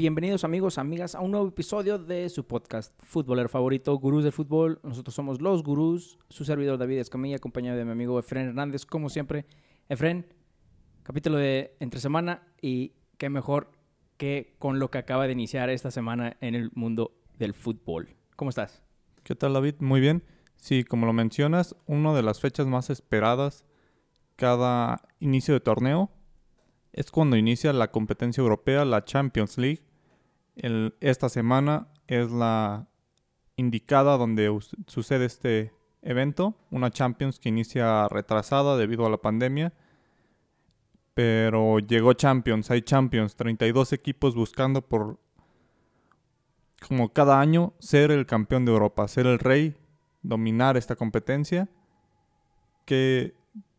Bienvenidos amigos, amigas, a un nuevo episodio de su podcast Futbolero Favorito, Gurús del Fútbol. Nosotros somos los Gurús, su servidor David Escamilla, acompañado de mi amigo Efren Hernández, como siempre. Efren, capítulo de entre semana y qué mejor que con lo que acaba de iniciar esta semana en el mundo del fútbol. ¿Cómo estás? ¿Qué tal David? Muy bien. Sí, como lo mencionas, una de las fechas más esperadas cada inicio de torneo es cuando inicia la competencia europea, la Champions League. Esta semana es la indicada donde sucede este evento, una Champions que inicia retrasada debido a la pandemia. Pero llegó Champions, hay Champions, 32 equipos buscando por, como cada año, ser el campeón de Europa, ser el rey, dominar esta competencia. Que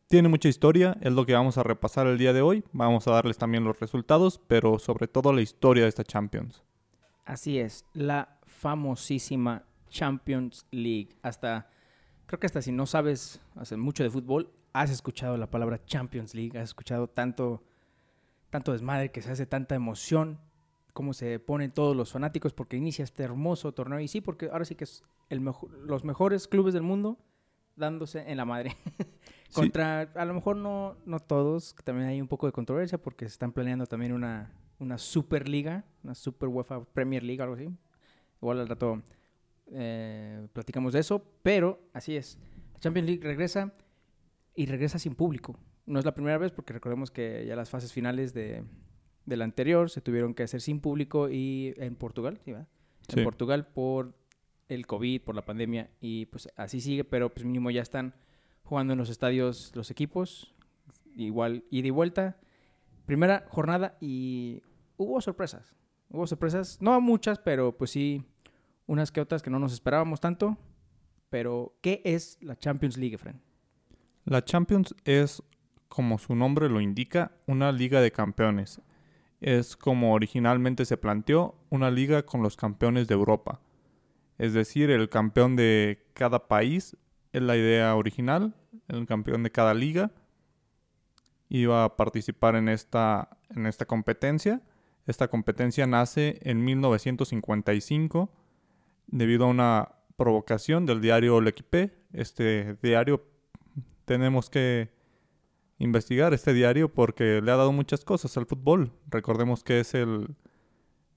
tiene mucha historia, es lo que vamos a repasar el día de hoy. Vamos a darles también los resultados, pero sobre todo la historia de esta Champions. Así es, la famosísima Champions League. Hasta, creo que hasta si no sabes hacer mucho de fútbol, has escuchado la palabra Champions League, has escuchado tanto, tanto desmadre que se hace tanta emoción, cómo se ponen todos los fanáticos porque inicia este hermoso torneo. Y sí, porque ahora sí que es el mejor, los mejores clubes del mundo dándose en la madre. Contra, a lo mejor no, no todos, también hay un poco de controversia porque se están planeando también una, una Superliga, una Super UEFA Premier League, algo así. Igual al rato eh, platicamos de eso, pero así es. La Champions League regresa y regresa sin público. No es la primera vez porque recordemos que ya las fases finales de, del anterior se tuvieron que hacer sin público y en Portugal, ¿sí, En Portugal por el COVID, por la pandemia y pues así sigue, pero pues mínimo ya están jugando en los estadios los equipos, igual ida y vuelta. Primera jornada y hubo sorpresas. Hubo sorpresas, no muchas, pero pues sí, unas que otras que no nos esperábamos tanto. Pero, ¿qué es la Champions League, Fren? La Champions es, como su nombre lo indica, una liga de campeones. Es como originalmente se planteó, una liga con los campeones de Europa. Es decir, el campeón de cada país es la idea original el campeón de cada liga, iba a participar en esta, en esta competencia. Esta competencia nace en 1955 debido a una provocación del diario L'Equipe. Este diario tenemos que investigar este diario porque le ha dado muchas cosas al fútbol. Recordemos que es el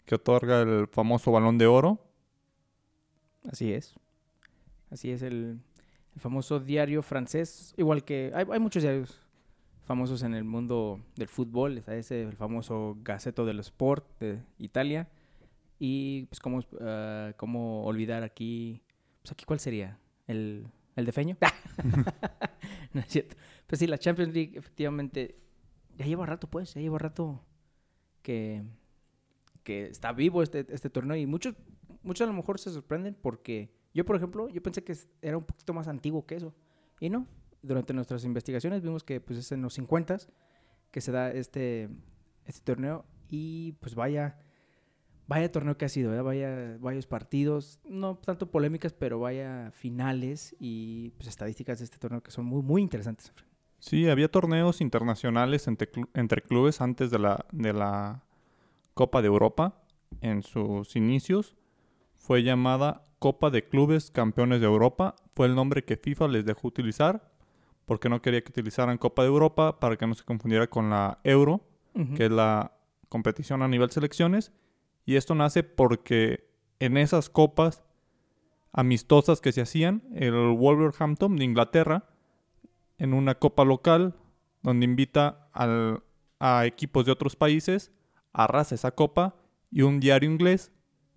que otorga el famoso balón de oro. Así es. Así es el el famoso diario francés, igual que hay, muchos diarios famosos en el mundo del fútbol, está ese, el famoso Gaceto dello Sport de Italia, y pues cómo, uh, cómo olvidar aquí, pues aquí cuál sería, el, el de Feño, no es cierto, pues sí, la Champions League efectivamente ya lleva rato pues, ya lleva rato que, que está vivo este, este torneo. Y muchos, muchos a lo mejor se sorprenden porque yo, por ejemplo, yo pensé que era un poquito más antiguo que eso. Y no. Durante nuestras investigaciones vimos que pues, es en los 50 que se da este, este torneo. Y pues vaya, vaya torneo que ha sido, ¿verdad? Vaya, varios partidos, no tanto polémicas, pero vaya finales y pues, estadísticas de este torneo que son muy, muy interesantes. Sí, había torneos internacionales entre, entre clubes antes de la, de la Copa de Europa en sus inicios. Fue llamada Copa de Clubes Campeones de Europa fue el nombre que FIFA les dejó utilizar porque no quería que utilizaran Copa de Europa para que no se confundiera con la Euro, que es la competición a nivel selecciones. Y esto nace porque en esas copas amistosas que se hacían, el Wolverhampton de Inglaterra, en una copa local, donde invita a equipos de otros países, arrasa esa copa y un diario inglés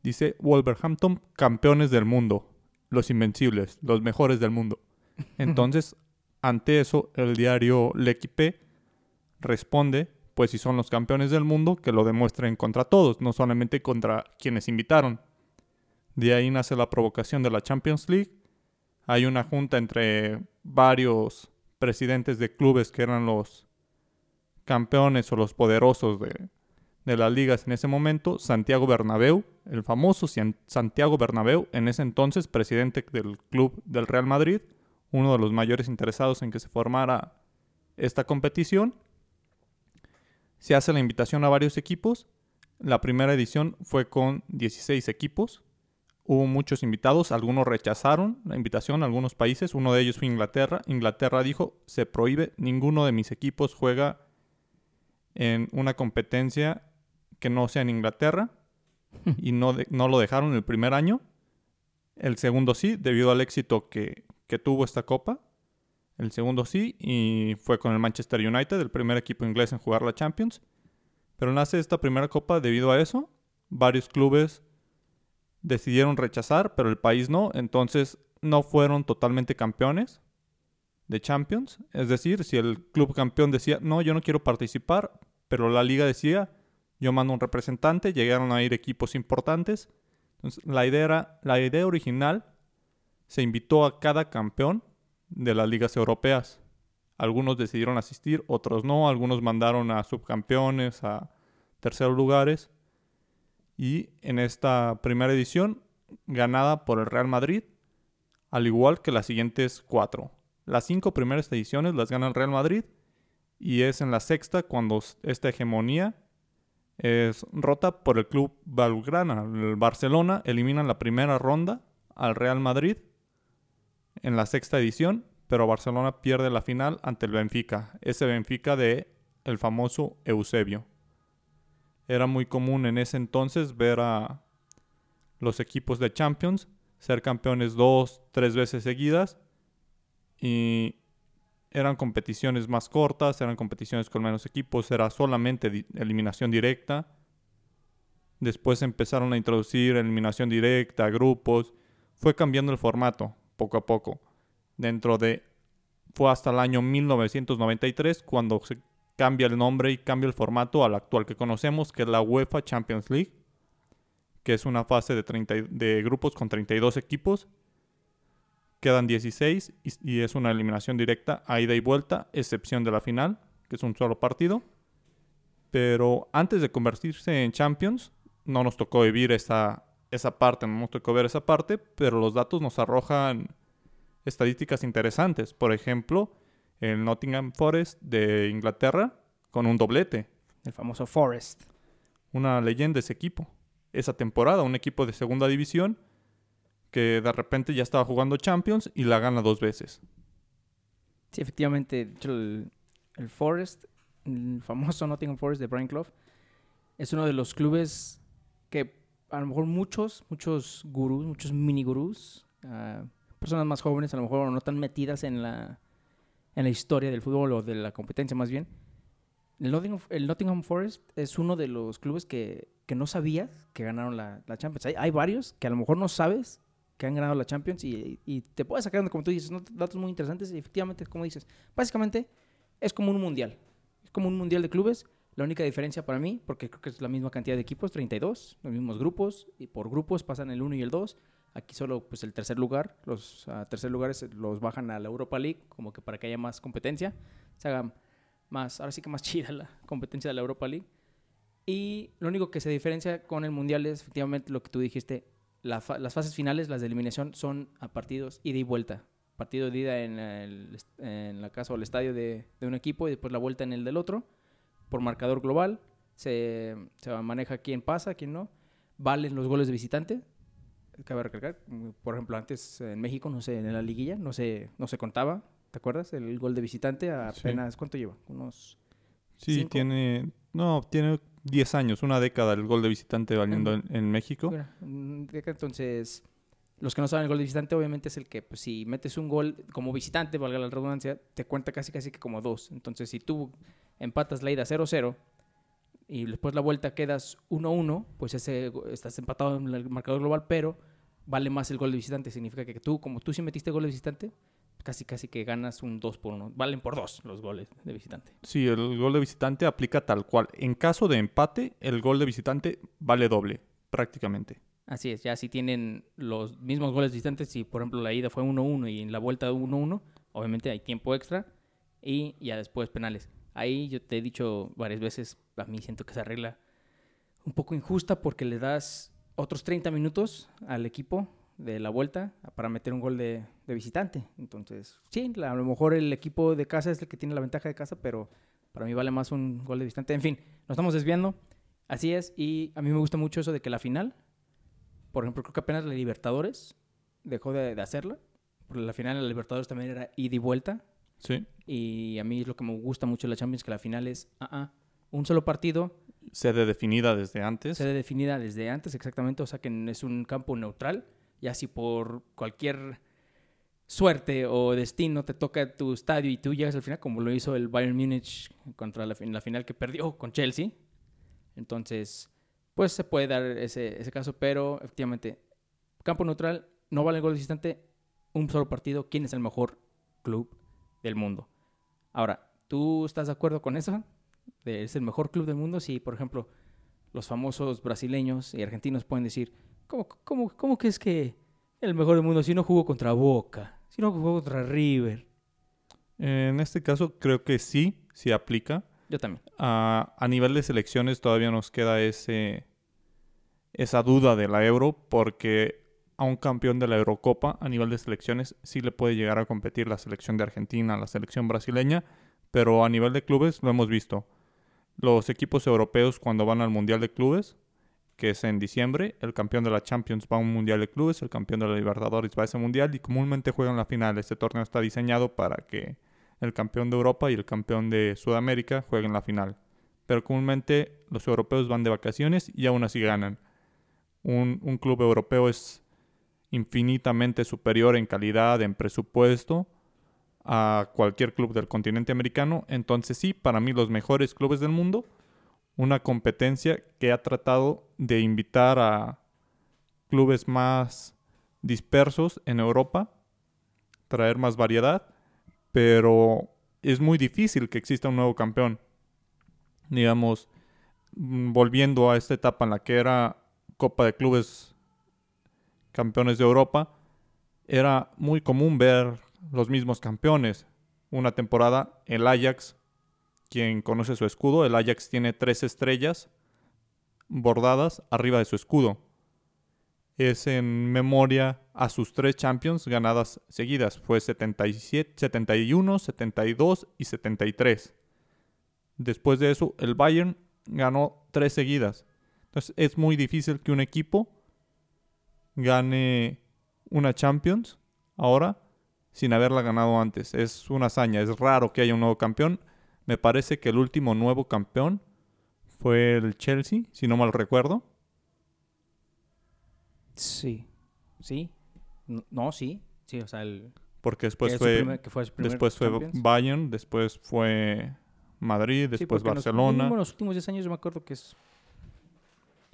Dice Wolverhampton, campeones del mundo, los invencibles, los mejores del mundo. Entonces, ante eso, el diario L'Equipe responde, pues si son los campeones del mundo, que lo demuestren contra todos, no solamente contra quienes invitaron. De ahí nace la provocación de la Champions League. Hay una junta entre varios presidentes de clubes que eran los campeones o los poderosos de, de las ligas en ese momento, Santiago Bernabéu, el famoso Santiago Bernabéu, en ese entonces presidente del club del Real Madrid, uno de los mayores interesados en que se formara esta competición. Se hace la invitación a varios equipos, La primera edición fue con 16 equipos. Hubo muchos invitados, algunos rechazaron la invitación, algunos países, uno de ellos fue Inglaterra. Inglaterra dijo, se prohíbe, ninguno de mis equipos juega en una competencia que no sea en Inglaterra y no, no lo dejaron el primer año. El segundo sí, debido al éxito que, que tuvo esta copa. El segundo sí, y fue con el Manchester United, el primer equipo inglés en jugar la Champions. Pero nace esta primera copa debido a eso. Varios clubes decidieron rechazar, pero el país no. Entonces no fueron totalmente campeones de Champions. Es decir, si el club campeón decía, no, yo no quiero participar, pero la liga decía, yo mando un representante, llegaron a ir equipos importantes. Entonces, la idea, la idea original se invitó a cada campeón de las ligas europeas. Algunos decidieron asistir, otros no. Algunos mandaron a subcampeones, a terceros lugares. Y en esta primera edición, ganada por el Real Madrid, al igual que las siguientes cuatro. Las cinco primeras ediciones las gana el Real Madrid y es en la sexta cuando esta hegemonía es rota por el club Valgrana. El Barcelona elimina en la primera ronda al Real Madrid en la sexta edición, pero Barcelona pierde la final ante el Benfica, ese Benfica de el famoso Eusebio. Era muy común en ese entonces ver a los equipos de Champions ser campeones dos, tres veces seguidas y eran competiciones más cortas, eran competiciones con menos equipos, era solamente eliminación directa. Después empezaron a introducir eliminación directa, grupos. Fue cambiando el formato poco a poco. Dentro de... Fue hasta el año 1993 cuando se cambia el nombre y cambia el formato al actual que conocemos, que es la UEFA Champions League, que es una fase de, 30, de grupos con 32 equipos. Quedan 16 y, y es una eliminación directa a ida y vuelta, excepción de la final, que es un solo partido. Pero antes de convertirse en Champions, no nos tocó vivir esa, esa parte, no nos tocó ver esa parte, pero los datos nos arrojan estadísticas interesantes. Por ejemplo, el Nottingham Forest de Inglaterra con un doblete. El famoso Forest. Una leyenda ese equipo. Esa temporada, un equipo de segunda división que de repente ya estaba jugando Champions y la gana dos veces. Sí, efectivamente, el, el Forest, el famoso Nottingham Forest de Brian Clough, es uno de los clubes que a lo mejor muchos, muchos gurús, muchos mini gurús, uh, personas más jóvenes, a lo mejor no tan metidas en la, en la historia del fútbol o de la competencia más bien. El Nottingham, el Nottingham Forest es uno de los clubes que, que no sabías que ganaron la, la Champions. Hay, hay, varios que a lo mejor no sabes que han ganado la Champions y, y te puedes sacar, como tú dices, datos muy interesantes y efectivamente, como dices, básicamente es como un mundial. Es como un mundial de clubes la única diferencia para mí, porque creo que es la misma cantidad de equipos, 32, los mismos grupos, y por grupos pasan el 1 y el 2. Aquí solo pues el tercer lugar, los uh, tercer lugares los bajan a la Europa League, como que para que haya más competencia, se haga más, ahora sí que más chida la competencia de la Europa League. Y lo único que se diferencia con el Mundial es efectivamente lo que tú dijiste, las fases finales, las de eliminación, son a partidos ida y vuelta. Partido de ida en, el, en la casa o el estadio de, de un equipo y después la vuelta en el del otro por marcador global. Se, se, maneja quién pasa, quién no. Valen los goles de visitante. Cabe recalcar, por ejemplo, antes en México, no sé, en la liguilla, no se, no se contaba. ¿Te acuerdas? El gol de visitante apenas, sí. ¿cuánto lleva? Unos. Sí, cinco? tiene. No, tiene 10 años, una década el gol de visitante valiendo en, en México. Entonces, los que no saben el gol de visitante, obviamente es el que, pues, si metes un gol como visitante, valga la redundancia, te cuenta casi casi que como dos. Entonces, si tú empatas la ida 0-0 y después la vuelta quedas 1-1, pues ese estás empatado en el marcador global, pero vale más el gol de visitante. Significa que tú, como tú sí metiste gol de visitante, casi casi que ganas un 2 por 1. Valen por 2 los goles de visitante. Sí, el gol de visitante aplica tal cual. En caso de empate, el gol de visitante vale doble, prácticamente. Así es, ya si tienen los mismos goles visitantes, si por ejemplo la ida fue 1-1 y en la vuelta 1-1, obviamente hay tiempo extra y ya después penales. Ahí yo te he dicho varias veces, a mí siento que se arregla un poco injusta porque le das otros 30 minutos al equipo de la vuelta para meter un gol de, de visitante. Entonces, sí, a lo mejor el equipo de casa es el que tiene la ventaja de casa, pero para mí vale más un gol de visitante. En fin, nos estamos desviando. Así es, y a mí me gusta mucho eso de que la final, por ejemplo, creo que apenas la Libertadores dejó de, de hacerla, porque la final de la Libertadores también era ida y vuelta, Sí. y a mí es lo que me gusta mucho de la Champions, que la final es ah, ah, un solo partido, Sede definida desde antes. sede definida desde antes exactamente, o sea que es un campo neutral, y así por cualquier suerte o destino te toca tu estadio y tú llegas al final, como lo hizo el Bayern Múnich contra la final que perdió con Chelsea. Entonces, pues se puede dar ese, ese caso, pero efectivamente, campo neutral, no vale el gol visitante, un solo partido, ¿quién es el mejor club del mundo? Ahora, ¿tú estás de acuerdo con eso? ¿Es el mejor club del mundo? Si, por ejemplo, los famosos brasileños y argentinos pueden decir, ¿cómo, cómo, cómo que es que el mejor del mundo si no jugó contra Boca, si no jugó contra River? En este caso creo que sí, sí aplica. Yo también. A, a nivel de selecciones todavía nos queda ese, esa duda de la Euro porque a un campeón de la Eurocopa a nivel de selecciones sí le puede llegar a competir la selección de Argentina, la selección brasileña, pero a nivel de clubes lo hemos visto. Los equipos europeos cuando van al Mundial de Clubes, que es en diciembre, el campeón de la Champions va a un Mundial de Clubes, el campeón de la Libertadores va a ese Mundial y comúnmente juegan la final. Este torneo está diseñado para que el campeón de Europa y el campeón de Sudamérica jueguen la final. Pero comúnmente los europeos van de vacaciones y aún así ganan. Un, un club europeo es infinitamente superior en calidad, en presupuesto a cualquier club del continente americano. Entonces sí, para mí los mejores clubes del mundo, una competencia que ha tratado de invitar a clubes más dispersos en Europa, traer más variedad, pero es muy difícil que exista un nuevo campeón. Digamos, mm, volviendo a esta etapa en la que era Copa de Clubes campeones de Europa, era muy común ver los mismos campeones. Una temporada, el Ajax, quien conoce su escudo, el Ajax tiene tres estrellas bordadas arriba de su escudo. Es en memoria a sus tres Champions ganadas seguidas. Fue 77, 71, 72 y 73. Después de eso, el Bayern ganó tres seguidas. Entonces es muy difícil que un equipo gane una Champions ahora sin haberla ganado antes. Es una hazaña, es raro que haya un nuevo campeón. Me parece que el último nuevo campeón fue el Chelsea, si no mal recuerdo. Sí. ¿Sí? No, sí. Sí, o sea, el, Porque que después fue, primer- que fue después fue Champions. Bayern, después fue Madrid, Sí, después los- Barcelona. en los últimos 10 años yo me acuerdo que es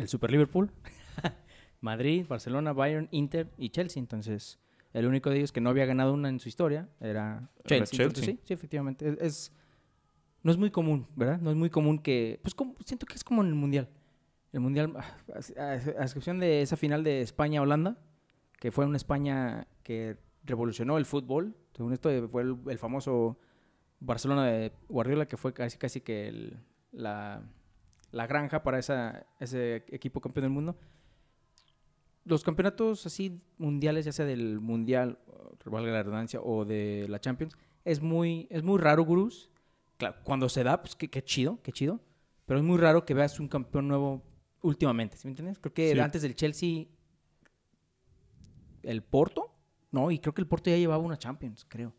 el Super Liverpool, Madrid, Barcelona, Bayern, Inter y Chelsea. Entonces, el único de ellos que no había ganado una en su historia era Chelsea. Entonces, sí, sí, efectivamente. Es, es- no es muy común, ¿verdad? No es muy común que... Pues como, siento que es como en el Mundial. El Mundial, ah, a, a- a excepción de esa final de España-Holanda, que fue una España que revolucionó el fútbol. Según esto, eh, fue el, el famoso Barcelona de Guardiola, que fue casi, casi que el- la, la granja para esa, ese equipo campeón del mundo. Los campeonatos así mundiales, ya sea del Mundial, valga la redundancia, o de la Champions, es muy, es muy raro, gurús. Claro, cuando se da, pues qué, qué chido, qué chido. Pero es muy raro que veas un campeón nuevo últimamente, ¿sí me entiendes? Creo que Sí. antes del Chelsea, el Porto, no, y creo que el Porto ya llevaba una Champions, creo.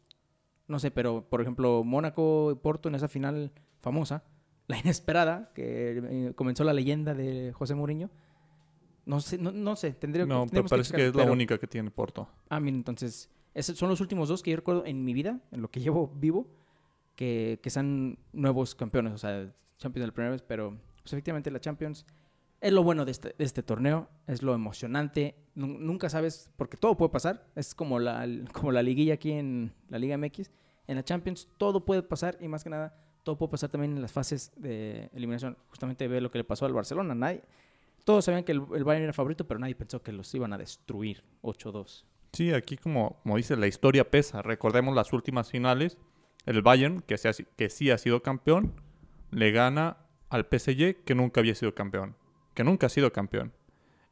No sé, pero por ejemplo, Mónaco y Porto en esa final famosa, la inesperada, que eh, comenzó la leyenda de José Mourinho. No sé, no, no sé, tendría No, me tendríamos parece que es la pero- única que tiene Porto. Ah, mira, entonces, esos son los últimos dos que yo recuerdo en mi vida, en lo que llevo vivo, que, que sean nuevos campeones, o sea, Champions de la primera vez, pero pues, efectivamente la Champions es lo bueno de este, de este torneo, es lo emocionante, Nu- nunca sabes, porque todo puede pasar, es como la, como la liguilla aquí en la Liga MX, en la Champions todo puede pasar y más que nada todo puede pasar también en las fases de eliminación. Justamente ve lo que le pasó al Barcelona, nadie, todos sabían que el, el Bayern era favorito, pero nadie pensó que los iban a destruir 8-2. Sí, aquí como, como dice, la historia pesa. Recordemos las últimas finales. El Bayern, que, se ha si- que sí ha sido campeón, le gana al PSG, que nunca había sido campeón. Que nunca ha sido campeón.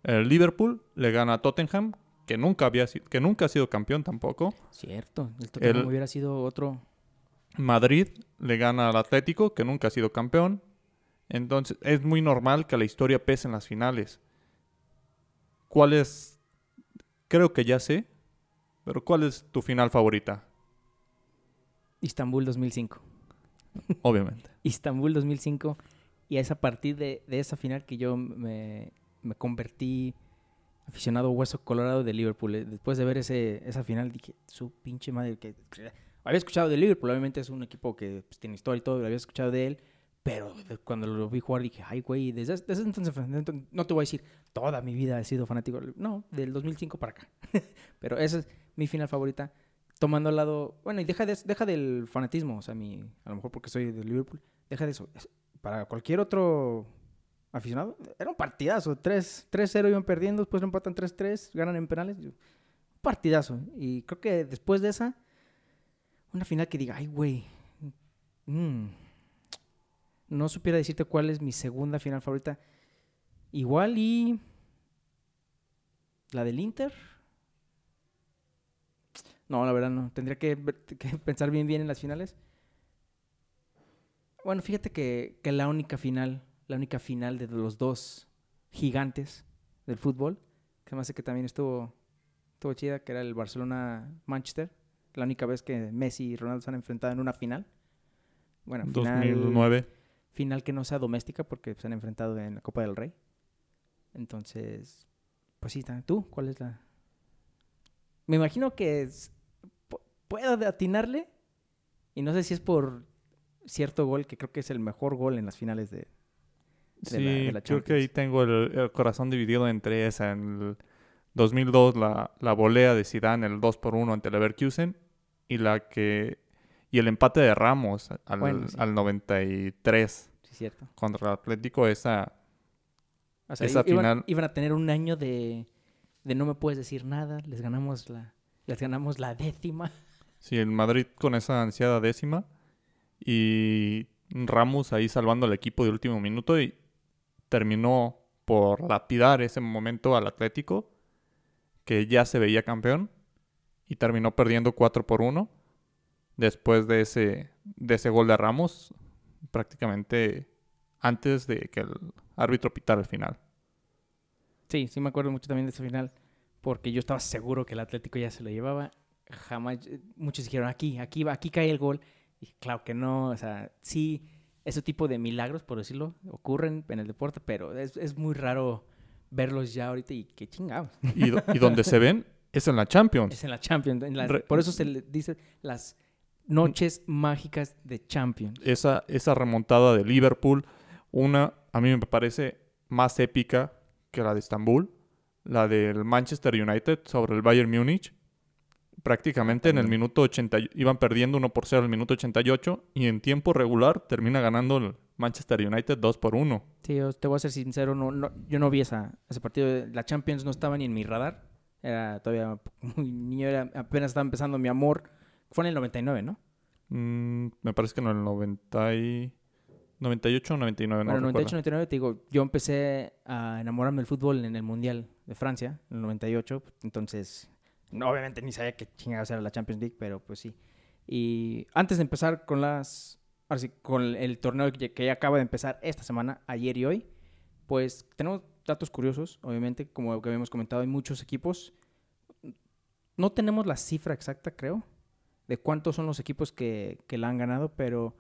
El Liverpool le gana a Tottenham, que nunca, había, que nunca ha sido campeón tampoco. Cierto, el Tottenham El- hubiera sido otro. Madrid le gana al Atlético, que nunca ha sido campeón. Entonces, es muy normal que la historia pese en las finales. ¿Cuál es? Creo que ya sé, pero ¿cuál es tu final favorita? Istanbul 2005. Obviamente. Istanbul 2005. Y es a partir de, de esa final que yo me, me convertí aficionado hueso colorado de Liverpool. Eh, Después de ver ese, esa final dije, su pinche madre, que había escuchado de Liverpool, obviamente es un equipo que pues, tiene historia y todo, había escuchado de él, pero cuando lo vi jugar dije, ay, güey, desde, desde entonces, no te voy a decir, toda mi vida he sido fanático, no, del 2005 para acá. pero esa es mi final favorita, tomando al lado, bueno, y deja, de, deja del fanatismo, o sea, mi, a lo mejor porque soy de Liverpool, deja de eso. Es- Para cualquier otro aficionado, era un partidazo, 3 3-0 iban perdiendo, después lo empatan 3-3, ganan en penales, partidazo. Y creo que después de esa, una final que diga, ay, güey, mm, no supiera decirte cuál es mi segunda final favorita. Igual y la del Inter. No, la verdad no. Tendría que, pensar bien bien en las finales. Bueno, fíjate que, que la única final, la única final de los dos gigantes del fútbol, que me hace que también estuvo, estuvo chida, que era el Barcelona-Manchester. La única vez que Messi y Ronaldo se han enfrentado en una final. Bueno, final, 2009. final que no sea doméstica porque se han enfrentado en la Copa del Rey. Entonces, pues sí, ¿tú cuál es la...? Me imagino que es- pu- puedo atinarle y no sé si es por cierto gol que creo que es el mejor gol en las finales de... de Sí, la- de la creo que ahí tengo el, el corazón dividido entre esa. En el 2002, la, la volea de Zidane, el 2 por 1 ante Leverkusen. Y la que... Y el empate de Ramos al, Bueno, sí. al 93 Sí, cierto. contra el Atlético. Esa... O sea, Esa iban, final- iban a tener un año de, de no me puedes decir nada, les ganamos la, les ganamos la décima. Sí, el Madrid con esa ansiada décima. Y Ramos ahí salvando al equipo de último minuto. Y terminó por lapidar ese momento al Atlético. Que ya se veía campeón. Y terminó perdiendo 4 por 1. Después de ese, de ese gol de Ramos. Prácticamente antes de que el árbitro pitara el final. Sí, sí me acuerdo mucho también de ese final, porque yo estaba seguro que el Atlético ya se lo llevaba. Jamás, eh, muchos dijeron, aquí, aquí va, aquí cae el gol. Y claro que no, o sea, sí, ese tipo de milagros, por decirlo, ocurren en el deporte, pero es, es muy raro verlos ya ahorita y qué chingados. Y, y donde se ven es en la Champions. Es en la Champions, en la- Re- por eso se le dice las noches mágicas de Champions. esa, esa remontada de Liverpool, una a mí me parece más épica que la de Estambul, la del Manchester United sobre el Bayern Múnich. Prácticamente en el minuto 80, y- iban perdiendo 1 por 0 al minuto 88 y en tiempo regular termina ganando el Manchester United 2 por 1. Sí, yo te voy a ser sincero, no, no, yo no vi esa, ese partido. La Champions no estaba ni en mi radar. Era todavía muy niño, era, apenas estaba empezando mi amor. Fue en el 99, ¿no? Mm, me parece que en el 90 y- 98 o 99, no bueno, recuerdo. 98, 99, te digo, yo empecé a enamorarme del fútbol en el Mundial de Francia, en el 98. Entonces, no, obviamente ni sabía qué chingados era la Champions League, pero pues sí. Y antes de empezar con las. Ahora sí, con el torneo que ya acaba de empezar esta semana, ayer y hoy, pues tenemos datos curiosos, obviamente, como que habíamos comentado, hay muchos equipos. No tenemos la cifra exacta, creo, de cuántos son los equipos que, que la han ganado, pero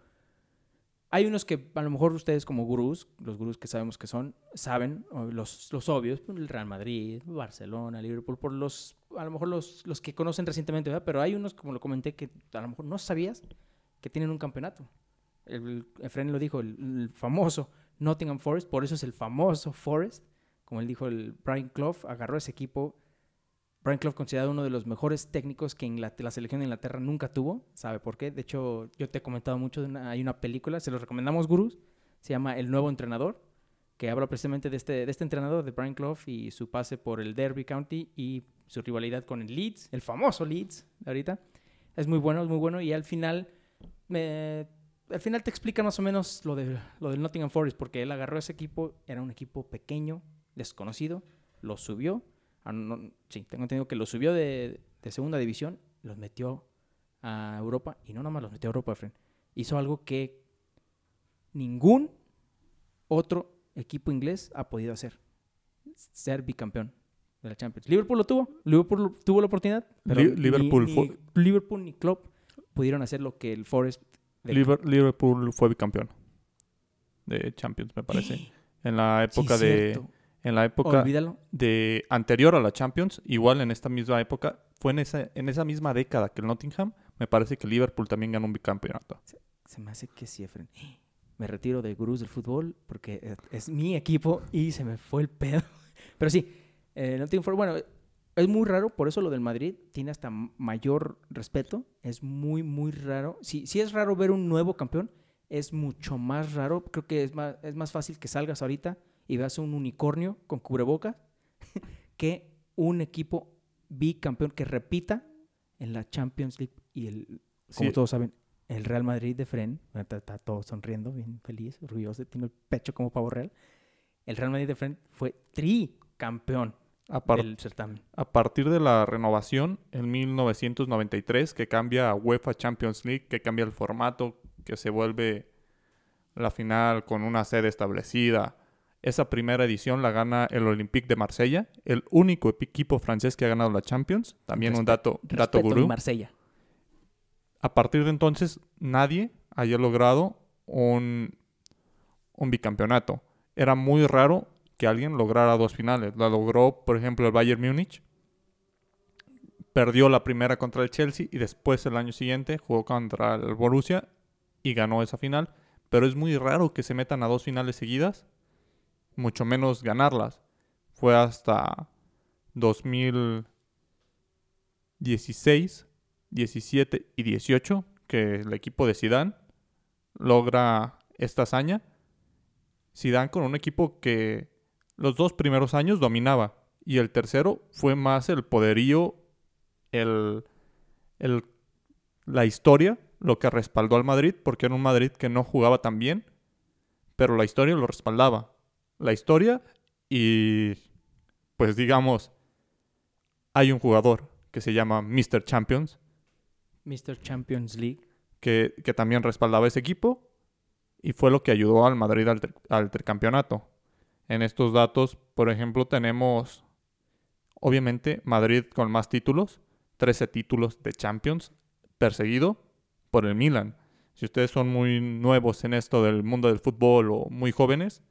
hay unos que a lo mejor ustedes como gurús, los gurús que sabemos que son, saben, los, los obvios, pues, el Real Madrid, Barcelona, Liverpool, por los, a lo mejor los, los que conocen recientemente. Pero hay unos, como lo comenté, que a lo mejor no sabías que tienen un campeonato. El, Efren lo dijo, el, el famoso Nottingham Forest, por eso es el famoso Forest, como él dijo, el Brian Clough agarró ese equipo. Brian Clough considerado uno de los mejores técnicos que la selección de Inglaterra nunca tuvo. ¿Sabe por qué? De hecho, yo te he comentado mucho, de una- hay una película, se los recomendamos, gurús, se llama El Nuevo Entrenador, que habla precisamente de este, de este entrenador, de Brian Clough, y su pase por el Derby County y su rivalidad con el Leeds, el famoso Leeds, ahorita. Es muy bueno, es muy bueno, y al final, al final te explica más o menos lo, de, lo del Nottingham Forest, porque él agarró ese equipo, era un equipo pequeño, desconocido, lo subió, a no- sí, tengo entendido que lo subió de, de segunda división, los metió a Europa, y no nada más los metió a Europa. Hizo algo que ningún otro equipo inglés ha podido hacer. Ser bicampeón de la Champions. Liverpool lo tuvo. Liverpool tuvo la oportunidad. Pero Li- Liverpool ni, Liverpool ni Klopp pudieron hacer lo que el Forest... Liverpool fue bicampeón de Champions, me parece. En la Sí, época de cierto. En la época Olvídalo. de anterior a la Champions, igual en esta misma época, fue en esa en esa misma década que el Nottingham, me parece que Liverpool también ganó un bicampeonato. Se me hace que sí, Efren. Me retiro de gurús del fútbol porque es, mi equipo y se me fue el pedo. Pero sí, eh, no tengo bueno, es muy raro, por eso lo del Madrid tiene hasta mayor respeto. Es muy, muy raro. Si, si es raro ver un nuevo campeón, es mucho más raro. Creo que es más, es más fácil que salgas ahorita y veas un unicornio con cubrebocas que un equipo bicampeón que repita en la Champions League y el, como Sí. todos saben, el Real Madrid de Fren, está, está todo sonriendo, bien feliz, orgulloso, tiene el pecho como pavo real. El Real Madrid de Fren fue tricampeón del certamen. a partir de la renovación en 1993 que cambia a UEFA Champions League, que cambia el formato, que se vuelve la final con una sede establecida. Esa primera edición la gana el Olympique de Marsella, el único equipo francés que ha ganado la Champions. También un dato, dato gurú. Marsella. A partir de entonces, nadie haya logrado un, un bicampeonato. Era muy raro que alguien lograra dos finales. La logró, por ejemplo, el Bayern Múnich. Perdió la primera contra el Chelsea y después el año siguiente jugó contra el Borussia y ganó esa final. Pero es muy raro que se metan a dos finales seguidas, mucho menos ganarlas. Fue hasta 2016 17 y 18 que el equipo de Zidane logra esta hazaña. Zidane con un equipo que los dos primeros años dominaba y el tercero fue más el poderío, el, el- la historia, lo que respaldó al Madrid, porque era un Madrid que no jugaba tan bien, pero la historia lo respaldaba. La historia y pues digamos, hay un jugador que se llama Mr. Champions, Mr. Champions League. que, que también respaldaba ese equipo y fue lo que ayudó al Madrid al, al tricampeonato. En estos datos, por ejemplo, tenemos obviamente Madrid con más títulos, 13 títulos de Champions, perseguido por el Milan. Si ustedes son muy nuevos en esto del mundo del fútbol o muy jóvenes,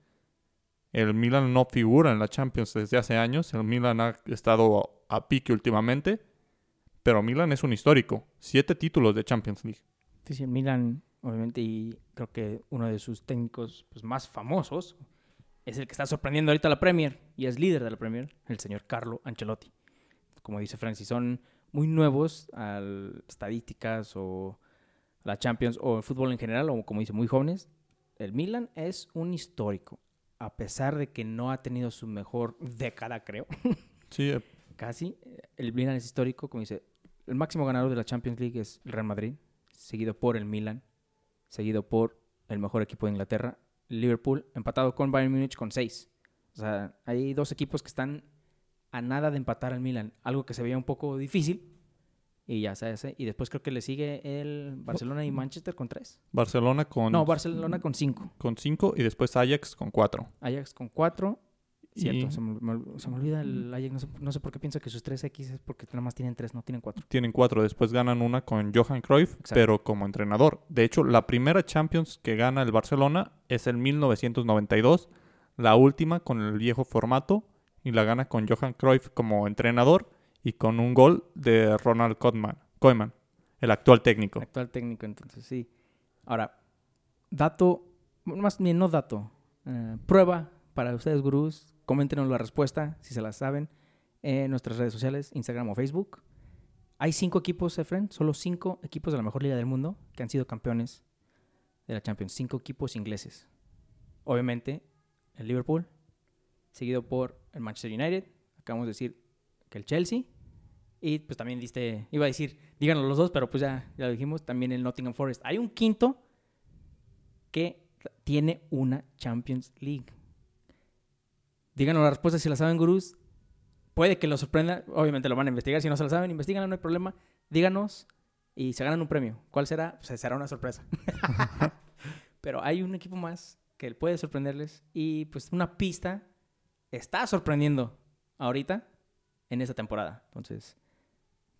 el Milan no figura en la Champions desde hace años. El Milan ha estado a pique últimamente, pero Milan es un histórico. Siete títulos de Champions League. Sí, sí, el Milan, obviamente, y creo que uno de sus técnicos pues, más famosos es el que está sorprendiendo ahorita a la Premier y es líder de la Premier, el señor Carlo Ancelotti. Como dice Francis, son muy nuevos a estadísticas o la Champions o el fútbol en general, o como dice, muy jóvenes. El Milan es un histórico, a pesar de que no ha tenido su mejor década, creo Sí, eh, casi. El Milan es histórico, como dice. El máximo ganador de la Champions League es el Real Madrid, seguido por el Milan, seguido por el mejor equipo de Inglaterra, Liverpool, empatado con Bayern Múnich con seis. O sea, hay dos equipos que están a nada de empatar al Milan, algo que se veía un poco difícil. Y ya sabes, ¿eh? y después creo que le sigue el Barcelona y Manchester con tres. Barcelona con, No, Barcelona con cinco. con cinco y después Ajax con cuatro. Ajax con cuatro. Cierto, Y- se, me, me- se me olvida el Ajax. No sé, no sé por qué pienso que sus 3X es porque nada más tienen tres, no tienen cuatro. Tienen cuatro, después ganan una con Johan Cruyff, Exacto. pero como entrenador. De hecho, la primera Champions que gana el Barcelona es en 1992, la última con el viejo formato y la gana con Johan Cruyff como entrenador y con un gol de Ronald Koeman, Koeman el actual técnico. Actual técnico, entonces sí. Ahora, dato, más bien no dato, eh, prueba para ustedes, gurús. Coméntenos la respuesta, si se la saben, en nuestras redes sociales, Instagram o Facebook. Hay cinco equipos, Efren, solo cinco equipos de la mejor liga del mundo que han sido campeones de la Champions. Cinco equipos ingleses. Obviamente, el Liverpool, seguido por el Manchester United. Acabamos de decir que el Chelsea. Y pues también diste, iba a decir, díganos los dos, pero pues ya, ya lo dijimos, también el Nottingham Forest. Hay un quinto que tiene una Champions League. Díganos la respuesta si la saben, gurús. Puede que lo sorprenda, obviamente lo van a investigar. Si no se la saben, investigan, no hay problema. Díganos y se ganan un premio. ¿Cuál será? Pues será una sorpresa. pero hay un equipo más que puede sorprenderles. Y pues una pista está sorprendiendo ahorita en esta temporada. Entonces,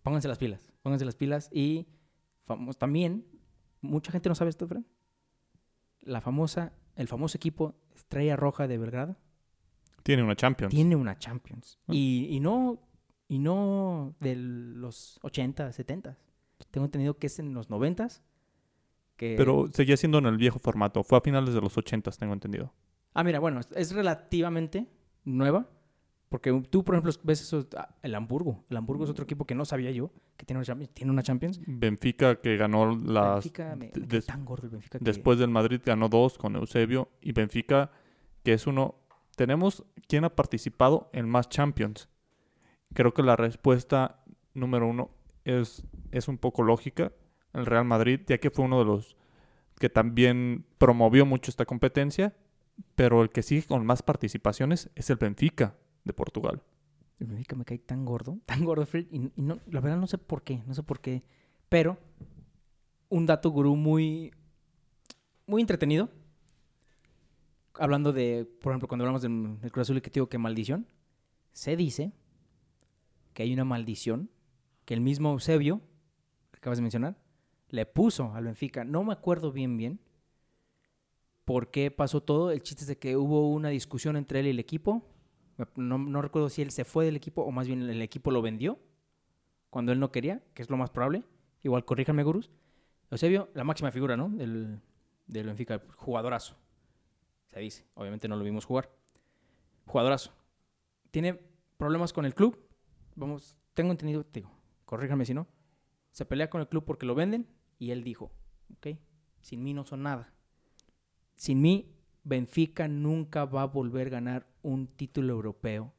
pónganse las pilas, pónganse las pilas. Y famos- también, mucha gente no sabe esto, Fran. La famosa, el famoso equipo Estrella Roja de Belgrado Tiene una Champions. tiene una Champions. Ah. Y, y no y no de los 80, 70. Tengo entendido que es en los 90 que Pero seguía siendo en el viejo formato. Fue a finales de los 80, tengo entendido. Ah, mira, bueno, es- es relativamente nueva porque tú, por ejemplo, ves eso ah, el Hamburgo. El Hamburgo es otro equipo que no sabía yo que tiene una Champions, tiene una Champions. Benfica que ganó las... Benfica, me, des- tan gordo el Benfica que- Después del Madrid ganó dos con Eusebio y Benfica, que es uno... Tenemos quién ha participado en más Champions. Creo que la respuesta número uno es, es un poco lógica. El Real Madrid, ya que fue uno de los que también promovió mucho esta competencia, pero el que sigue con más participaciones es el Benfica de Portugal. El Benfica me cae tan gordo, tan gordo, Fred, y, y no, la verdad no sé por qué, no sé por qué. Pero, un dato gurú muy, muy entretenido. Hablando de, por ejemplo, cuando hablamos del, Cruz Azul y que te digo que maldición, se dice que hay una maldición que el mismo Eusebio, que acabas de mencionar, le puso al Benfica. No me acuerdo bien, bien por qué pasó todo. El chiste es de que hubo una discusión entre él y el equipo. No, recuerdo si él se fue del equipo o más bien el equipo lo vendió cuando él no quería, que es lo más probable. Igual, corríjanme, gurús. Eusebio, la máxima figura, ¿no? Del, del Benfica, jugadorazo. Se dice. Obviamente no lo vimos jugar. Jugadorazo. Tiene problemas con el club. Vamos, tengo entendido, te digo, corríjame si no. Se pelea con el club porque lo venden y él dijo, ok, sin mí no son nada. Sin mí, Benfica nunca va a volver a ganar un título europeo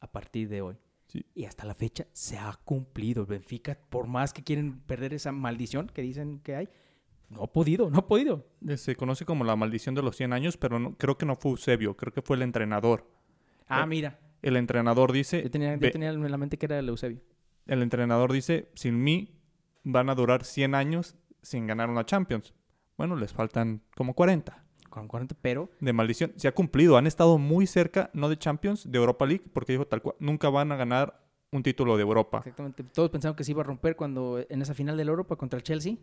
a partir de hoy. Sí. Y hasta la fecha se ha cumplido. El Benfica, por más que quieren perder esa maldición que dicen que hay, no ha podido, no ha podido. Eh, Se conoce como la maldición de los 100 años, pero no- creo que no fue Eusebio, creo que fue el entrenador. Ah, mira, El entrenador dice, yo tenía, yo tenía en la mente que era el Eusebio. el entrenador dice, sin mí van a durar 100 años sin ganar una Champions. Bueno, les faltan como 40 Con 40, pero de maldición. Se ha cumplido, han estado muy cerca, no de Champions, de Europa League, porque dijo tal cual, nunca van a ganar un título de Europa. exactamente, todos pensaban que se iba a romper cuando en esa final de la Europa contra el Chelsea.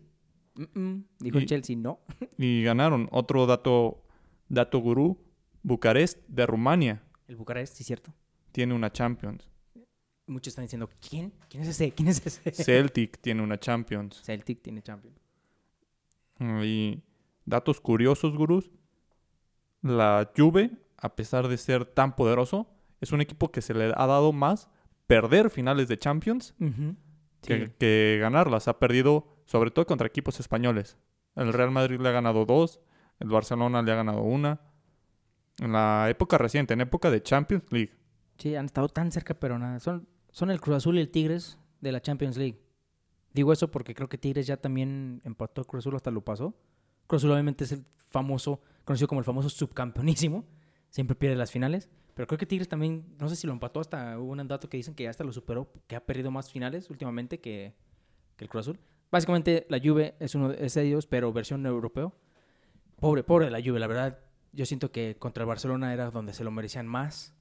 Mm, mm, dijo el Y- Chelsea, no. Y ganaron. Otro dato, dato gurú, Bucarest de Rumania El Bucarest, sí, cierto. tiene una Champions. Muchos están diciendo, ¿quién? ¿Quién es ese? ¿Quién es ese? Celtic tiene una Champions. Celtic tiene Champions. Y datos curiosos, gurús. La Juve, a pesar de ser tan poderoso, es un equipo que se le ha dado más perder finales de Champions que, Sí. que ganarlas. Ha perdido sobre todo contra equipos españoles. El Real Madrid le ha ganado dos, el Barcelona le ha ganado una. En la época reciente, en época de Champions League. Sí, han estado tan cerca, pero nada. Son, son el Cruz Azul y el Tigres de la Champions League. Digo eso porque creo que Tigres ya también empató a Cruz Azul, hasta lo pasó. Cruz Azul obviamente es el famoso, conocido como el famoso subcampeonísimo. Siempre pierde las finales. Pero creo que Tigres también, no sé si lo empató hasta, hubo un dato que dicen que ya hasta lo superó, que ha perdido más finales últimamente que, el Cruz Azul. Básicamente la Juve es uno de ellos, pero versión europeo. Pobre, pobre de la Juve, la verdad. Yo siento que contra el Barcelona era donde se lo merecían más.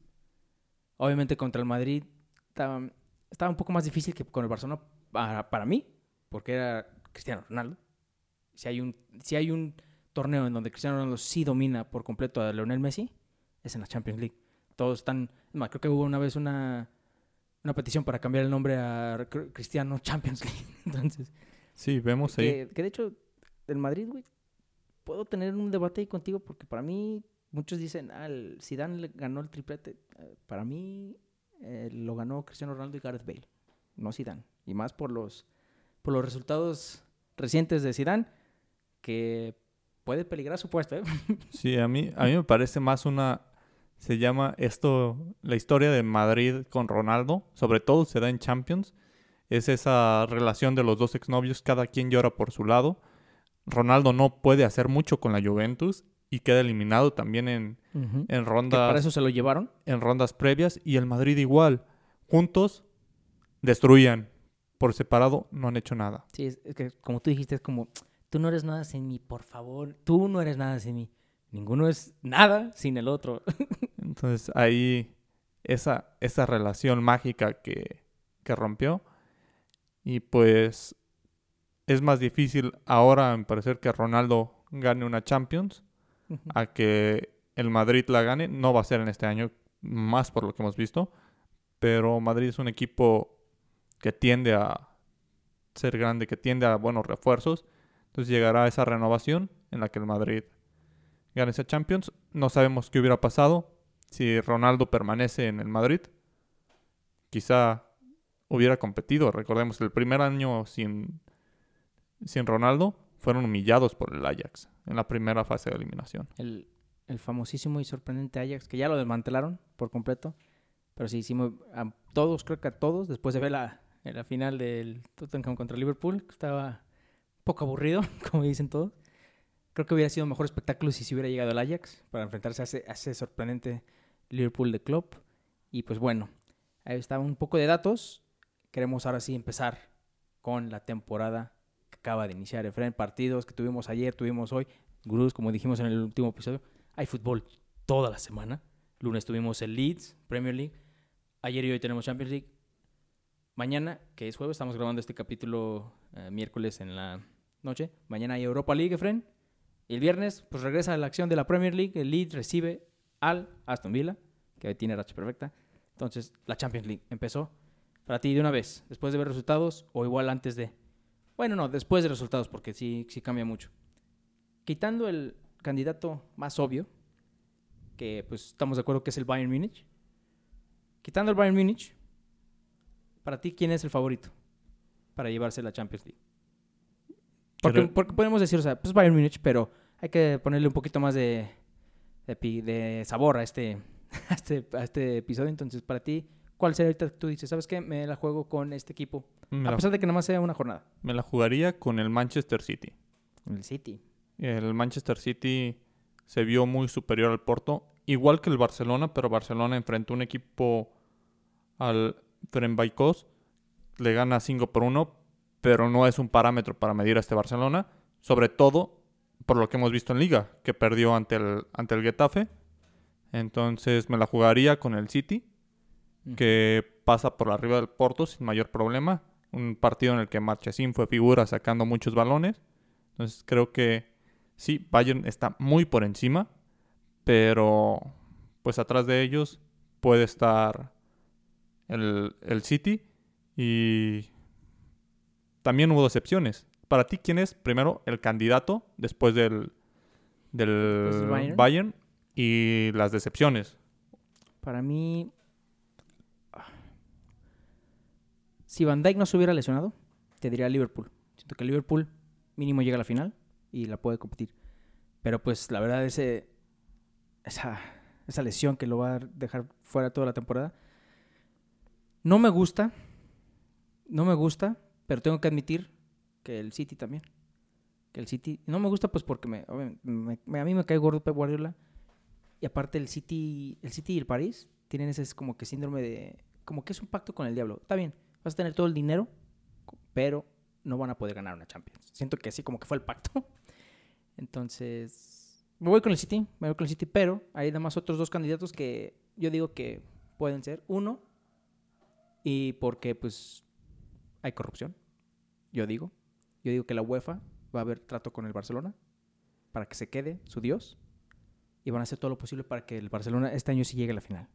Obviamente contra el Madrid estaba, estaba un poco más difícil que con el Barcelona para, para mí, porque era Cristiano Ronaldo. Si hay, un, si hay un torneo en donde Cristiano Ronaldo sí domina por completo a Lionel Messi, es en la Champions League. Todos están... más, creo que hubo una vez una, una petición para cambiar el nombre a Cr- Cristiano Champions League. Entonces, Sí, vemos ahí. que, que de hecho, el Madrid, güey, puedo tener un debate ahí contigo porque para mí, muchos dicen, ah, el Zidane ganó el triplete. Eh, Para mí, eh, lo ganó Cristiano Ronaldo y Gareth Bale, no Zidane. Y más por los, por los resultados recientes de Zidane, que puede peligrar su puesto, ¿eh? Sí, a mí, a mí me parece más una... Se llama esto, la historia de Madrid con Ronaldo, sobre todo se da en Champions, es esa relación de los dos exnovios, cada quien llora por su lado. Ronaldo no puede hacer mucho con la Juventus y queda eliminado también en, en Que rondas, para eso se lo llevaron. en rondas previas y el Madrid igual. Juntos destruían, por separado no han hecho nada. Sí, es que como tú dijiste, es como, tú no eres nada sin mí, por favor, tú no eres nada sin mí. Ninguno es nada sin el otro. Entonces ahí esa, esa relación mágica que, que rompió. Y pues es más difícil ahora, me parecer, que Ronaldo gane una Champions a que el Madrid la gane. No va a ser en este año, más por lo que hemos visto. Pero Madrid es un equipo que tiende a ser grande, que tiende a buenos refuerzos. Entonces llegará esa renovación en la que el Madrid gane esa Champions. No sabemos qué hubiera pasado si Ronaldo permanece en el Madrid. Quizá hubiera competido. Recordemos, el primer año sin, sin Ronaldo fueron humillados por el Ajax en la primera fase de eliminación. El, el famosísimo y sorprendente Ajax, que ya lo desmantelaron por completo. Pero sí, hicimos a todos, creo que a todos, después de ver la, la final del Tottenham contra Liverpool, que estaba poco aburrido, como dicen todos. Creo que hubiera sido mejor espectáculo si se hubiera llegado al Ajax para enfrentarse a ese, a ese sorprendente Liverpool de Klopp. Y pues bueno, ahí está un poco de datos. Queremos ahora sí empezar con la temporada que acaba de iniciar. Efren, partidos que tuvimos ayer, tuvimos hoy. Gurús, como dijimos en el último episodio, hay fútbol toda la semana. Lunes tuvimos el Leeds, Premier League. Ayer y hoy tenemos Champions League. Mañana, que es jueves, estamos grabando este capítulo eh, miércoles en la noche. Mañana hay Europa League, Efren. Y el viernes, pues regresa la acción de la Premier League. El Leeds recibe al Aston Villa, que tiene racha perfecta. Entonces, la Champions League empezó. Para ti, de una vez, después de ver resultados o igual antes de. Bueno, no, después de resultados, porque sí, sí cambia mucho. Quitando el candidato más obvio, que pues estamos de acuerdo que es el Bayern Múnich. Quitando el Bayern Múnich, para ti, ¿quién es el favorito para llevarse la Champions League? Porque, porque podemos decir, o sea, pues Bayern Múnich, pero hay que ponerle un poquito más de, de, de sabor a este, a, este, a este episodio. Entonces, para ti, ¿cuál sería ahorita que tú dices? ¿Sabes qué? Me la juego con este equipo. A pesar de que nada más sea una jornada. me la jugaría con el Manchester City. El City. El Manchester City se vio muy superior al Porto, igual que el Barcelona, pero Barcelona enfrentó un equipo al Fenerbahce, le gana 5 por 1, pero no es un parámetro para medir a este Barcelona, sobre todo por lo que hemos visto en Liga, que perdió ante el, ante el Getafe. Entonces me la jugaría con el City, que pasa por arriba del Porto sin mayor problema. Un partido en el que Marchesín fue figura sacando muchos balones. Entonces creo que sí, Bayern está muy por encima, pero pues atrás de ellos puede estar el, el City y también hubo decepciones. Para ti, ¿quién es primero el candidato después del, del Después del Bayern. Bayern y las decepciones? Para mí, si Van Dijk no se hubiera lesionado, te diría Liverpool. Siento que Liverpool mínimo llega a la final y la puede competir. Pero pues la verdad ese esa, esa lesión que lo va a dejar fuera toda la temporada no me gusta. No me gusta, pero tengo que admitir que el City también. Que el City no me gusta pues porque me, me- me- a mí me cae gordo Pep Guardiola y aparte el City, el City y el París tienen ese es como que síndrome de como que es un pacto con el diablo. Está bien, vas a tener todo el dinero, pero no van a poder ganar una Champions. Siento que así como que fue el pacto. Entonces, me voy con el City, me voy con el City, pero hay además otros dos candidatos que yo digo que pueden ser. Uno, y porque pues hay corrupción, yo digo. Yo digo que la UEFA va a haber trato con el Barcelona para que se quede su Dios y van a hacer todo lo posible para que el Barcelona este año sí llegue a la final.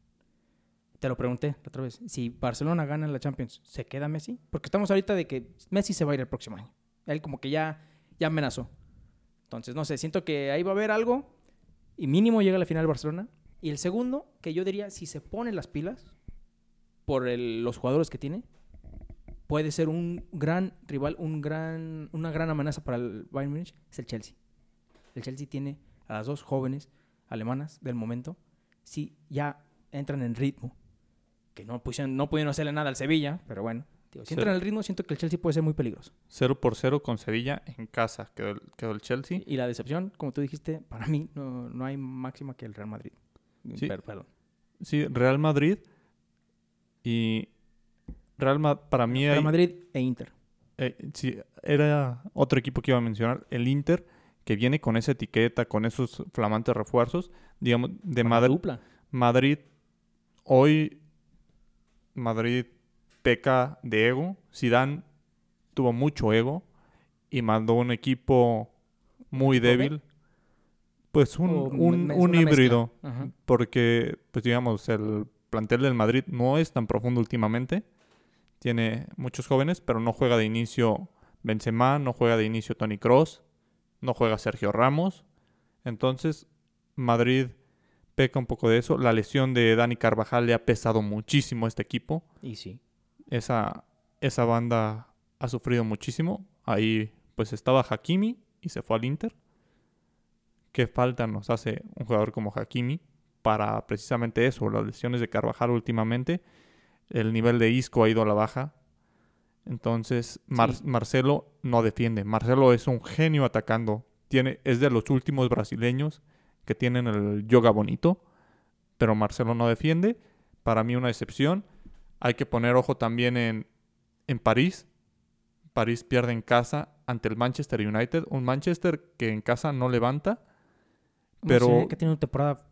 Te lo pregunté otra vez. Si Barcelona gana la Champions, ¿se queda Messi? Porque estamos ahorita de que Messi se va a ir el próximo año. Él como que ya, ya amenazó. Entonces, no sé, siento que ahí va a haber algo y mínimo llega a la final el Barcelona. Y el segundo, que yo diría, si se pone las pilas por los jugadores que tiene, puede ser un gran rival, un gran, una gran amenaza para el Bayern Múnich, es el Chelsea. El Chelsea tiene a las dos jóvenes alemanas del momento, si ya entran en ritmo, que no pudieron, no pudieron hacerle nada al Sevilla, pero bueno, digo, si entran en el ritmo, siento que el Chelsea puede ser muy peligroso. 0 por 0 con Sevilla en casa quedó el, quedó el Chelsea. Y la decepción, como tú dijiste, para mí no, no hay máxima que el Real Madrid. Sí. Per- perdón. Sí, Real Madrid y Real Ma- para mí Real hay- Madrid e Inter. eh, sí, era otro equipo que iba a mencionar, el Inter, que viene con esa etiqueta, con esos flamantes refuerzos, digamos, de Madrid. Madrid, hoy Madrid peca de ego. Zidane tuvo mucho ego y mandó un equipo muy débil. Pues un, un- un híbrido, porque, pues digamos, el plantel del Madrid no es tan profundo últimamente. Tiene muchos jóvenes, pero no juega de inicio Benzema, no juega de inicio Tony Cross, no juega Sergio Ramos. Entonces, Madrid peca un poco de eso. La lesión de Dani Carvajal le ha pesado muchísimo a este equipo. Y sí. Esa, esa banda ha sufrido muchísimo. Ahí pues estaba Hakimi y se fue al Inter. ¿Qué falta nos hace un jugador como Hakimi para precisamente eso? Las lesiones de Carvajal últimamente. El nivel de Isco ha ido a la baja. Entonces Mar- Sí. Marcelo no defiende. Marcelo es un genio atacando. Tiene, es de los últimos brasileños que tienen el yoga bonito. Pero Marcelo no defiende. Para mí una excepción. Hay que poner ojo también en, en París. París pierde en casa ante el Manchester United. Un Manchester que en casa no levanta. Pero- que tiene una temporada,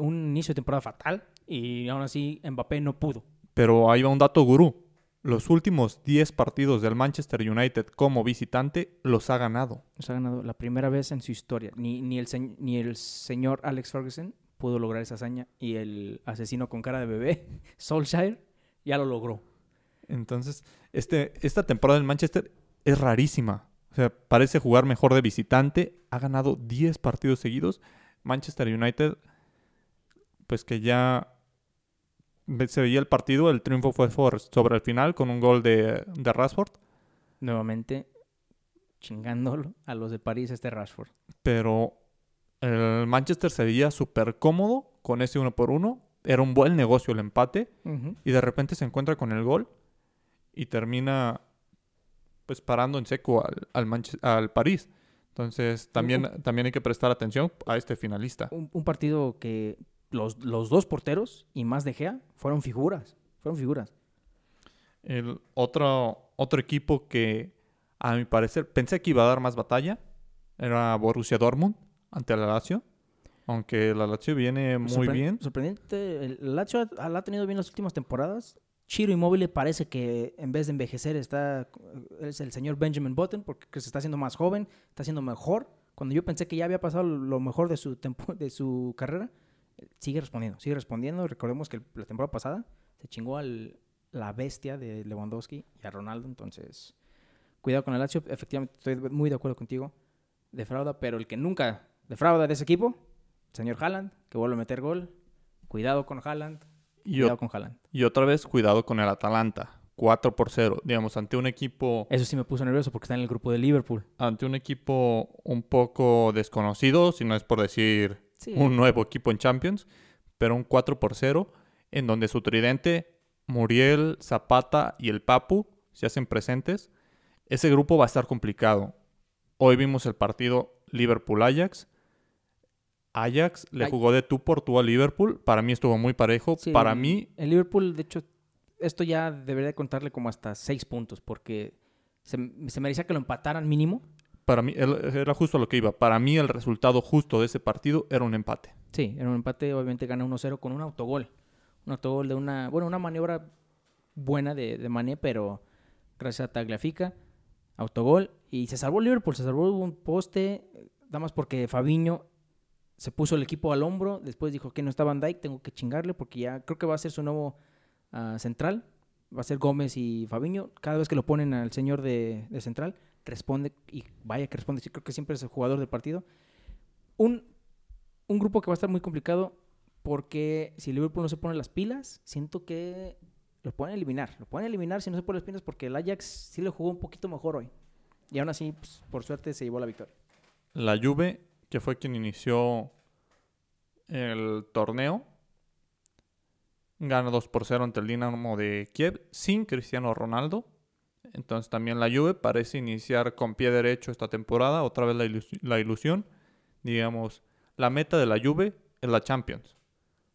un inicio de temporada fatal y aún así Mbappé no pudo. Pero ahí va un dato gurú. Los últimos 10 partidos del Manchester United como visitante los ha ganado. Nos ha ganado la primera vez en su historia. Ni, ni, el, se- ni el señor Alex Ferguson pudo lograr esa hazaña y el asesino con cara de bebé, Solskjaer, ya lo logró. Entonces, este, esta temporada del Manchester es rarísima. O sea, parece jugar mejor de visitante. Ha ganado 10 partidos seguidos. Manchester United, pues que ya se veía el partido. El triunfo fue sobre el final con un gol de, de Rashford. Nuevamente chingándolo a los de París este Rashford. Pero el Manchester se veía súper cómodo con ese uno por uno. Era un buen negocio el empate. y de repente se encuentra con el gol y termina pues parando en seco al, al, Manche- al París. Entonces también, también hay que prestar atención a este finalista. Un, un partido que los, los dos porteros y más de Gea fueron figuras. Fueron figuras. El otro, otro equipo que a mi parecer pensé que iba a dar más batalla era Borussia Dortmund ante la Lazio. Aunque la Lazio viene muy Sorpre- bien. Sorprendente. El Lazio ha- la ha tenido bien las últimas temporadas. Chiro Inmóvil parece que en vez de envejecer está es el señor Benjamin Button porque que se está haciendo más joven, está haciendo mejor. Cuando yo pensé que ya había pasado lo mejor de su de su carrera, sigue respondiendo, sigue respondiendo. Recordemos que la temporada pasada se chingó al la bestia de Lewandowski y a Ronaldo, entonces cuidado con el Lazio. Efectivamente estoy muy de acuerdo contigo. Defrauda, pero el que nunca defrauda de ese equipo, señor Haaland, que vuelve a meter gol. Cuidado con Haaland. Y, Cuidado con Haaland. y otra vez, cuidado con el Atalanta. 4 por 0. Digamos, ante un equipo Eso sí me puso nervioso porque está en el grupo de Liverpool. ante un equipo un poco desconocido, si no es por decir Sí. un nuevo equipo en Champions, pero un 4 por 0, en donde su tridente, Muriel, Zapata y el Papu se hacen presentes. Ese grupo va a estar complicado. Hoy vimos el partido Liverpool-Ajax. Ajax le Ay. jugó de tú por tú a Liverpool. Para mí estuvo muy parejo. Sí, Para mí, El Liverpool, de hecho, esto ya debería contarle como hasta seis puntos porque se, se merecía que lo empataran mínimo. Para mí, era justo lo que iba. Para mí el resultado justo de ese partido era un empate. Sí, era un empate, obviamente gana 1-0 con un autogol. Un autogol de una, bueno, una maniobra buena de, de Mané, pero gracias a Tagliafica, autogol. Y se salvó Liverpool, se salvó un poste, nada más porque Fabiño se puso el equipo al hombro, después dijo que no estaba Van Dijk, tengo que chingarle porque ya creo que va a ser su nuevo ah, central, va a ser Gómez y Fabiño. Cada vez que lo ponen al señor de, de central, responde y vaya que responde, sí, creo que siempre es el jugador del partido. Un, un grupo que va a estar muy complicado porque si Liverpool no se pone las pilas, siento que lo pueden eliminar. Lo pueden eliminar si no se pone las pilas porque el Ajax sí le jugó un poquito mejor hoy. Y aún así, pues, por suerte, se llevó la victoria. La Juve, que fue quien inició el torneo, gana 2 por 0 ante el Dinamo de Kiev sin Cristiano Ronaldo. Entonces también la Juve parece iniciar con pie derecho esta temporada, otra vez la, ilus- la ilusión. Digamos, la meta de la Juve es la Champions.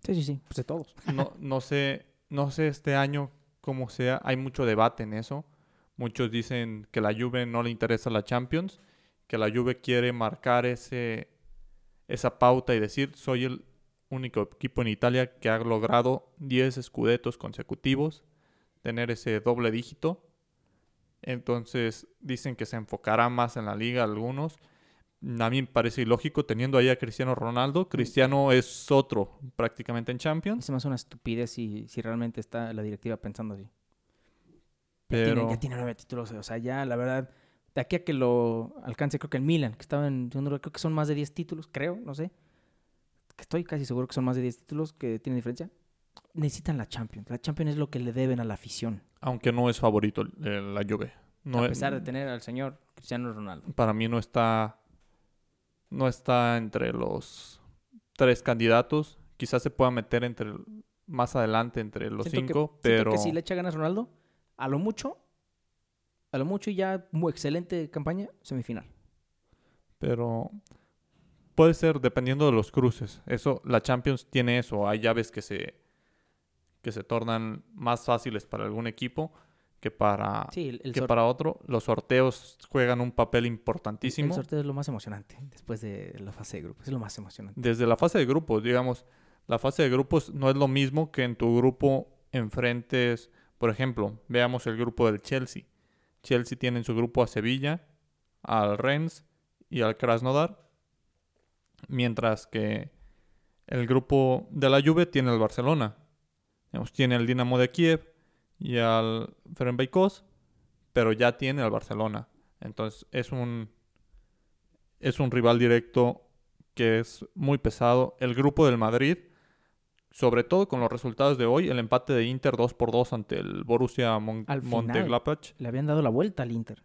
Sí, sí, sí, pues de todos. No, no sé, no sé este año cómo sea, hay mucho debate en eso. Muchos dicen que la Juve no le interesa la Champions que la Juve quiere marcar ese, esa pauta y decir, soy el único equipo en Italia que ha logrado 10 escudetos consecutivos, tener ese doble dígito. Entonces dicen que se enfocará más en la liga algunos. A mí me parece ilógico teniendo ahí a Cristiano Ronaldo. Cristiano es otro prácticamente en Champions. Es más una estupidez si, si realmente está la directiva pensando así. Pero Ya, tiene, ya tiene nueve títulos. O sea, ya la verdad, de aquí a que lo alcance, creo que el Milan, que estaba en segundo lugar, creo que son más de 10 títulos, creo, no sé. Estoy casi seguro que son más de 10 títulos que tienen diferencia. Necesitan la Champions. La Champions es lo que le deben a la afición. aunque no es favorito eh, la Juve. No a es- pesar de tener al señor Cristiano Ronaldo. para mí no está no está entre los tres candidatos. Quizás se pueda meter entre más adelante entre los Siento que- cinco, siento pero que si le echa ganas a Ronaldo, a lo mucho, a lo mucho y ya muy excelente campaña, semifinal. pero puede ser dependiendo de los cruces. Eso la Champions tiene eso, hay llaves que se que se tornan más fáciles para algún equipo que para Sí, el, el que para otro. Los sorteos juegan un papel el importantísimo. sorteo es lo más emocionante después de la fase de grupos. Es lo más emocionante. desde la fase de grupos, digamos, la fase de grupos no es lo mismo que en tu grupo enfrentes, por ejemplo, veamos el grupo del Chelsea. Chelsea tiene en su grupo a Sevilla, al Rennes y al Krasnodar, mientras que el grupo de la Juve tiene al Barcelona. Digamos, tiene al Dinamo de Kiev y al Fenerbahce, pero ya tiene al Barcelona. Entonces es un es un rival directo que es muy pesado. El grupo del Madrid, sobre todo con los resultados de hoy, el empate de Inter 2 por 2 ante el Borussia Mon- Al final. Mönchengladbach, Le habían dado la vuelta al Inter.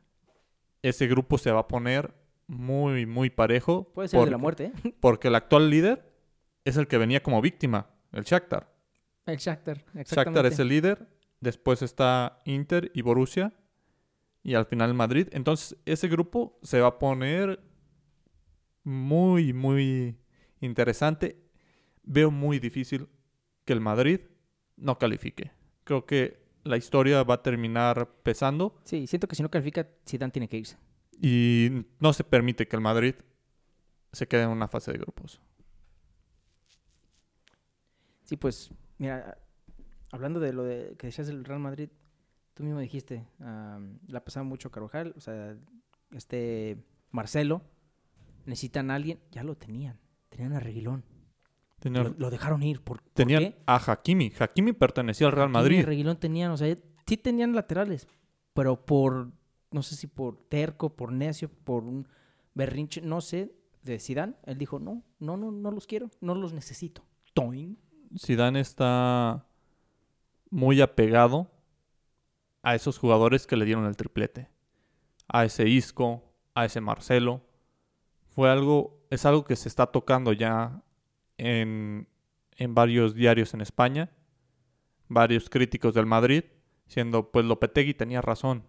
ese grupo se va a poner muy, muy parejo. Puede ser de la muerte, ¿eh? Porque el actual líder es el que venía como víctima, el Shakhtar. El Shakhtar. Shakhtar es el líder, después está Inter y Borussia, y al final Madrid. Entonces, ese grupo se va a poner muy, muy interesante. Veo muy difícil que el Madrid no califique. Creo que la historia va a terminar pesando Sí, siento que si no califica, Zidane tiene que irse. y no se permite que el Madrid se quede en una fase de grupos. Sí, pues, mira, hablando de lo de que decías del Real Madrid, tú mismo dijiste, am, la pasaba mucho Carvajal, o sea, este Marcelo, necesitan a alguien, ya lo tenían, tenían a Reguilón, Tenían, lo, lo dejaron ir, ¿por, por tenían qué? a Hakimi. Hakimi pertenecía al Real Hakimi y Madrid. Reguilón tenían, o sea, sí tenían laterales, pero por, no sé si por terco, por necio, por un berrinche, no sé, de Zidane, él dijo, no, no, no, no los quiero, no los necesito. Toin. Zidane está muy apegado a esos jugadores que le dieron el triplete. A ese Isco, a ese Marcelo. Fue algo, es algo que se está tocando ya en, en varios diarios en España. Varios críticos del Madrid, siendo pues Lopetegui tenía razón.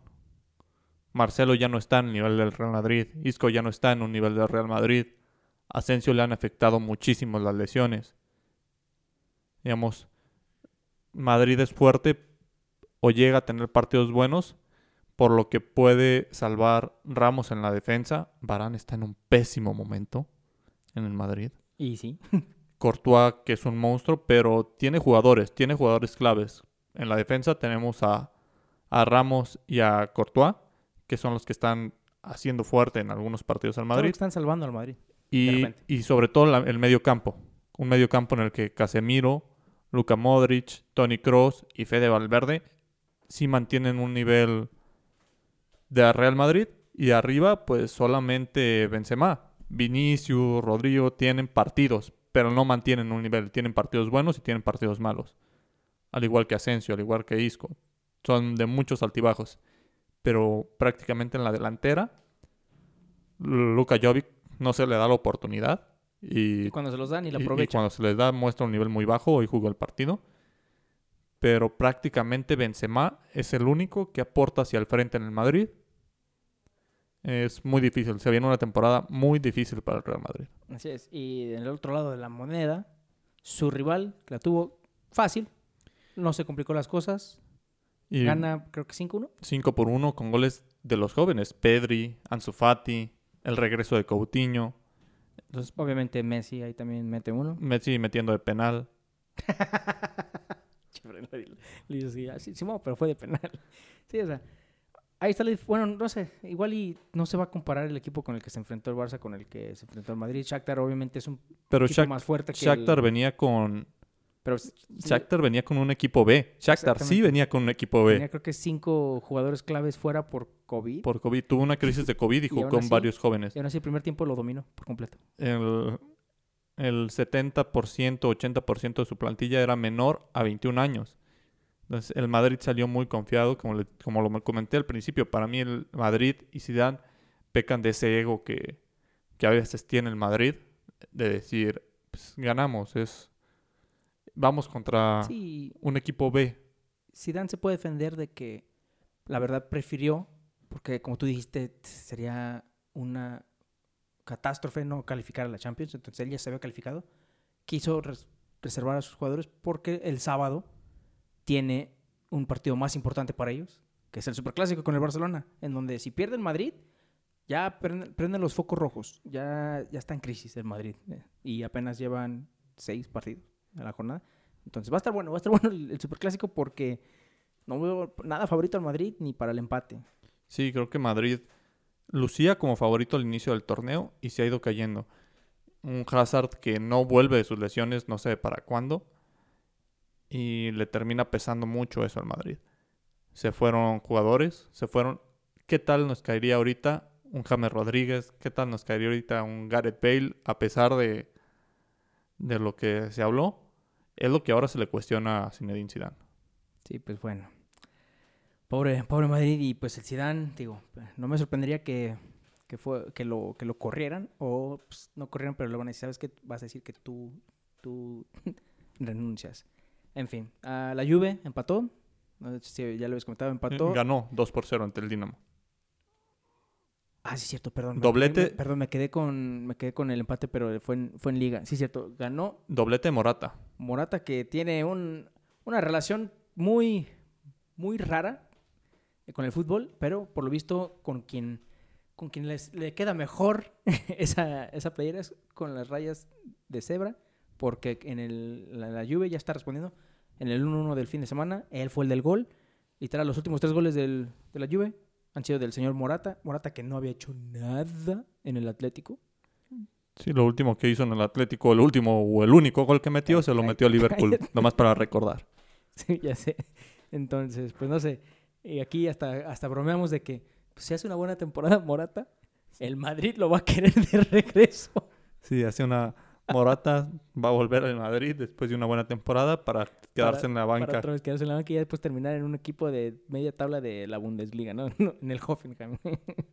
Marcelo ya no está en el nivel del Real Madrid. Isco ya no está en un nivel del Real Madrid. A Asensio le han afectado muchísimo las lesiones digamos, Madrid es fuerte o llega a tener partidos buenos, por lo que puede salvar Ramos en la defensa. Barán está en un pésimo momento en el Madrid. Y sí, Courtois, que es un monstruo, pero tiene jugadores, tiene jugadores claves. En la defensa tenemos a, a Ramos y a Courtois, que son los que están haciendo fuerte en algunos partidos al Creo que Madrid. están salvando al Madrid. Y, y sobre todo la- el medio campo. Un medio campo en el que Casemiro, Luka Modric, Tony Cross y Fede Valverde sí mantienen un nivel de Real Madrid. Y arriba, pues solamente Benzema. Vinicius, Rodrigo tienen partidos, pero no mantienen un nivel. Tienen partidos buenos y tienen partidos malos. Al igual que Asensio, al igual que Isco. Son de muchos altibajos. Pero prácticamente en la delantera, Luka Jovic no se le da la oportunidad. Y, cuando se los dan y lo y- y aprovechan. cuando se les da muestra un nivel muy bajo. Hoy jugó el partido. Pero prácticamente Benzema es el único que aporta hacia el frente en el Madrid. Es muy difícil. Se viene una temporada muy difícil para el Real Madrid. Así es. Y en el otro lado de la moneda, su rival, que la tuvo fácil, no se complicó las cosas, Y gana creo que 5-1. 5 por 1 con goles de los jóvenes. Pedri, Ansu Fati, el regreso de Coutinho. Entonces, Obviamente Messi ahí también mete uno. Messi metiendo de penal. Le- le dice así, "Ah, sí, Simón, pero fue de penal. Sí, o sea, ahí está Bueno, no sé, igual y no se va a comparar el equipo con el que se enfrentó el Barça con el que se enfrentó el Madrid. Shakhtar obviamente es un Pero equipo Shak- más fuerte que Shakhtar el... venía con Pero Shakhtar venía con un equipo B. Shakhtar sí venía con un equipo B. tenía creo que cinco jugadores claves fuera por COVID. Por COVID. Tuvo una crisis de COVID y jugó con así- varios jóvenes. Y aún así el primer tiempo lo dominó por completo. El, el 70%, 80% de su plantilla era menor a 21 años. Entonces, el Madrid salió muy confiado, como, le- como lo comenté al principio. Para mí, el Madrid y Zidane pecan de ese ego que, que a veces tiene el Madrid, de decir, pues, ganamos, es vamos contra Sí, un equipo B. Zidane se puede defender de que la verdad prefirió, porque como tú dijiste, sería una catástrofe no calificar a la Champions, entonces él ya se había calificado, quiso res- reservar a sus jugadores porque el sábado tiene un partido más importante para ellos, que es el Superclásico con el Barcelona, en donde si pierde el Madrid, ya prenden, prenden los focos rojos, ya, ya está en crisis el Madrid, eh, y apenas llevan seis partidos a la jornada. Entonces va a estar bueno, va a estar bueno el, el Superclásico porque no veo nada favorito al Madrid ni para el empate. Sí, creo que Madrid lucía como favorito al inicio del torneo y se ha ido cayendo. Un Hazard que no vuelve de sus lesiones, no sé para cuándo. Y le termina pesando mucho eso al Madrid. Se fueron jugadores, se fueron. ¿Qué tal nos caería ahorita un James Rodríguez? ¿Qué tal nos caería ahorita un Gareth Bale? A pesar de, de lo que se habló, es lo que ahora se le cuestiona a Zinedine Zidane. Sí, pues bueno. Pobre, pobre Madrid y pues el Zidane, digo, no me sorprendería que, que, fue, que, lo, que lo corrieran o pues, no corrieran, pero le van a decir, ¿sabes qué? Vas a decir que tú, tú renuncias. En fin, la Juve empató. No sé si ya lo habéis comentado, empató. Ganó 2 por 0 ante el Dinamo. Ah, sí, cierto, perdón. Doblete. me- perdón, me quedé con me quedé con el empate, pero fue en, fue en liga. Sí, cierto. Ganó Doblete Morata. Morata que tiene un, una relación muy, muy rara con el fútbol, pero por lo visto con quien, con quien les- le queda mejor esa, esa playera es con las rayas de cebra, porque en el, la, la Juve ya está respondiendo en el 1-1 del fin de semana, él fue el del gol, literal los últimos tres goles del- de la Juve han sido del señor Morata, Morata que no había hecho nada en el Atlético. Sí, lo último que hizo en el Atlético, el último o el único gol que metió, se lo metió a Liverpool, nomás para recordar. Sí, ya sé. Entonces, pues no sé. Y aquí hasta, hasta bromeamos de que pues, si hace una buena temporada Morata, el Madrid lo va a querer de regreso. Sí, hace una Morata, va a volver al Madrid después de una buena temporada para quedarse Para- en la Para banca. otra vez quedarse en la banca y después terminar en un equipo de media tabla de la Bundesliga, ¿no? En el Hoffenheim.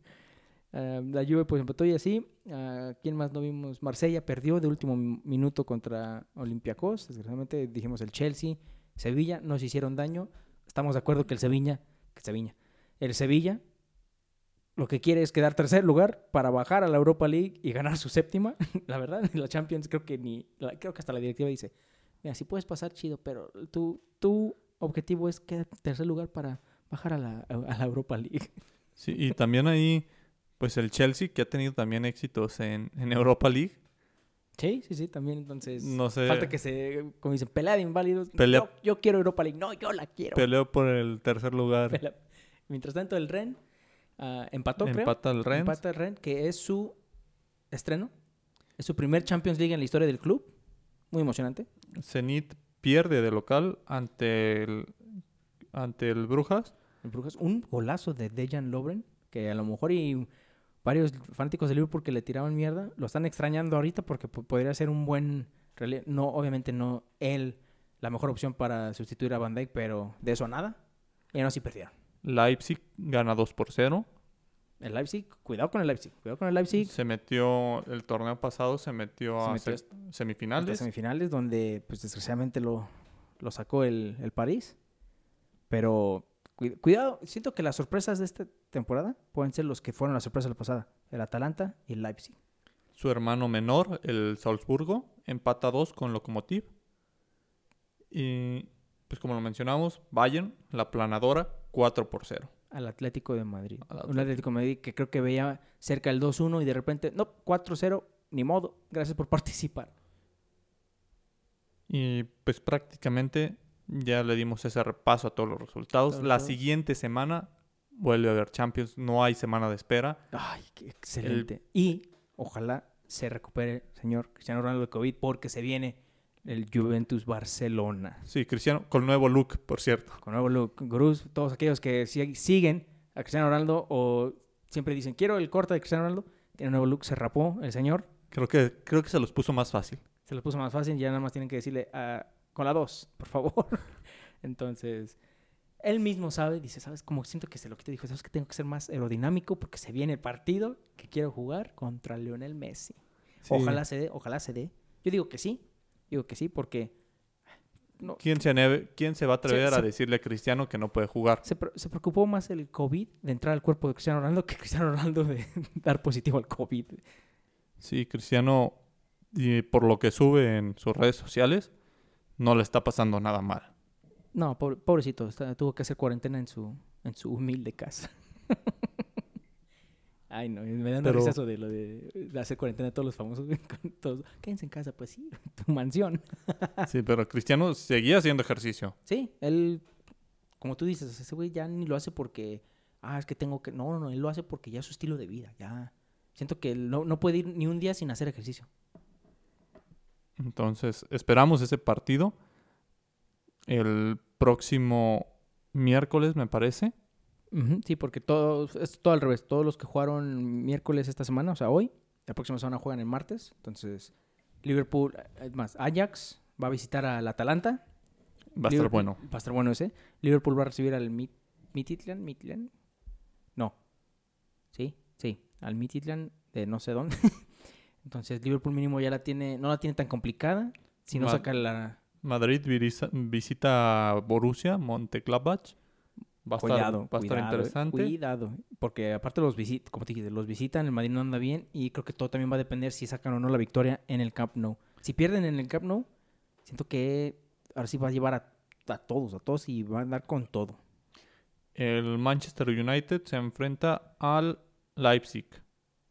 Ah, la Juve pues empató y así. Ah, ¿Quién más no vimos? Marsella perdió de último mi- minuto contra Olympiacos. Desgraciadamente dijimos el Chelsea, Sevilla, nos hicieron daño. Estamos de acuerdo que el Sevilla, que Sevilla, el Sevilla lo que quiere es quedar tercer lugar para bajar a la Europa League y ganar su séptima. la verdad, en la Champions creo que ni, creo que hasta la directiva dice, mira, si puedes pasar chido, pero tu, tu objetivo es quedar tercer lugar para bajar a la, a la Europa League. Sí, y también ahí, pues el Chelsea, que ha tenido también éxitos en, en Europa League. Sí, sí, sí, también entonces No sé, falta que se, como dicen, pelea de inválidos. Pelea- yo quiero Europa League, no, yo la quiero. peleó por el tercer lugar. Pelea- Mientras tanto, el Ren ah, empató, creo. Empata el Rennes. Empata el que es su estreno. Es su primer Champions League en la historia del club. Muy emocionante. Zenit pierde de local ante el, ante el Brujas. El Brujas. Un golazo de Dejan Lovren, que a lo mejor y varios fanáticos de Liverpool que le tiraban mierda, lo están extrañando ahorita porque po- podría ser un buen... No, obviamente no él la mejor opción para sustituir a Van Dijk, pero de eso a nada. Y no, sí perdieron. Leipzig gana 2 por 0. El Leipzig, cuidado con el Leipzig. Cuidado con el Leipzig. Se metió, el torneo pasado se metió Se a metió se- hasta semifinales. semifinales donde pues desgraciadamente lo, lo sacó el, el París. Pero cu- cuidado, siento que las sorpresas de esta temporada pueden ser los que fueron las sorpresas de la pasada. El Atalanta y el Leipzig. Su hermano menor, el Salzburgo, empata 2 con Lokomotiv. Y pues como lo mencionamos, Bayern, la planadora, 4 por 0. Al Atlético de Madrid. Al Un Atlético. Atlético de Madrid que creo que veía cerca el 2-1 y de repente, no, 4-0, ni modo. Gracias por participar. Y pues prácticamente ya le dimos ese repaso a todos los resultados. La siguiente semana vuelve a haber Champions. No hay semana de espera. Ay, qué excelente. Y ojalá se recupere, señor Cristiano Ronaldo de COVID, porque se viene el Juventus Barcelona. Sí, Cristiano, con nuevo look, por cierto. Con nuevo look. Gruz, todos aquellos que si- siguen a Cristiano Ronaldo o siempre dicen, quiero el corte de Cristiano Ronaldo, tiene nuevo look, se rapó el señor, Creo que, creo que se los puso más fácil. se los puso más fácil, ya nada más tienen que decirle ah, con la 2, por favor. Entonces, él mismo sabe, dice, ¿sabes? Como siento que se lo quita, dijo, ¿sabes que tengo que ser más aerodinámico porque se viene el partido que quiero jugar contra Lionel Messi? Sí. Ojalá se dé, ojalá se dé. Yo digo que sí, digo que sí porque no, ¿Quién se, aneve- quién se va a atrever se- a decirle a Cristiano que no puede jugar? se, se preocupó más el COVID de entrar al cuerpo de Cristiano Ronaldo que Cristiano Ronaldo de dar positivo al COVID. Sí, Cristiano, y por lo que sube en sus redes sociales, no le está pasando nada mal. No, pobre- pobrecito, está- tuvo que hacer cuarentena en su, en su humilde casa. Ay, no, me da un Pero- risa eso de lo de, de hacer cuarentena a todos los famosos. todos, Quédense en casa, pues sí, tu mansión. Sí, pero Cristiano seguía haciendo ejercicio. Sí, él, como tú dices, ese güey ya ni lo hace porque, ah, es que tengo que... No, no, no, él lo hace porque ya es su estilo de vida, ya. Siento que él no, no puede ir ni un día sin hacer ejercicio. Entonces, esperamos ese partido el próximo miércoles, me parece. Sí, porque todo, es todo al revés. Todos los que jugaron miércoles esta semana, o sea, hoy, la próxima semana juegan el martes. Entonces, Liverpool, más, Ajax va a visitar al Atalanta. Va a estar bueno. Va a estar bueno ese. Liverpool va a recibir al Mit-. Midtjylland. No. Sí, sí. Al Midtjylland de no sé dónde. Entonces, Liverpool mínimo ya la tiene, no la tiene tan complicada. Si no saca la... Madrid visita Borussia, Mönchengladbach. Va a estar, Cuidado, va a estar cuidado, eh, interesante. Cuidado, porque aparte los visitan, como te dije, los visitan, el Madrid no anda bien y creo que todo también va a depender si sacan o no la victoria en el Camp Nou. Si pierden en el Camp Nou, siento que ahora sí va a llevar a, a todos, a todos y va a andar con todo. El Manchester United se enfrenta al Leipzig.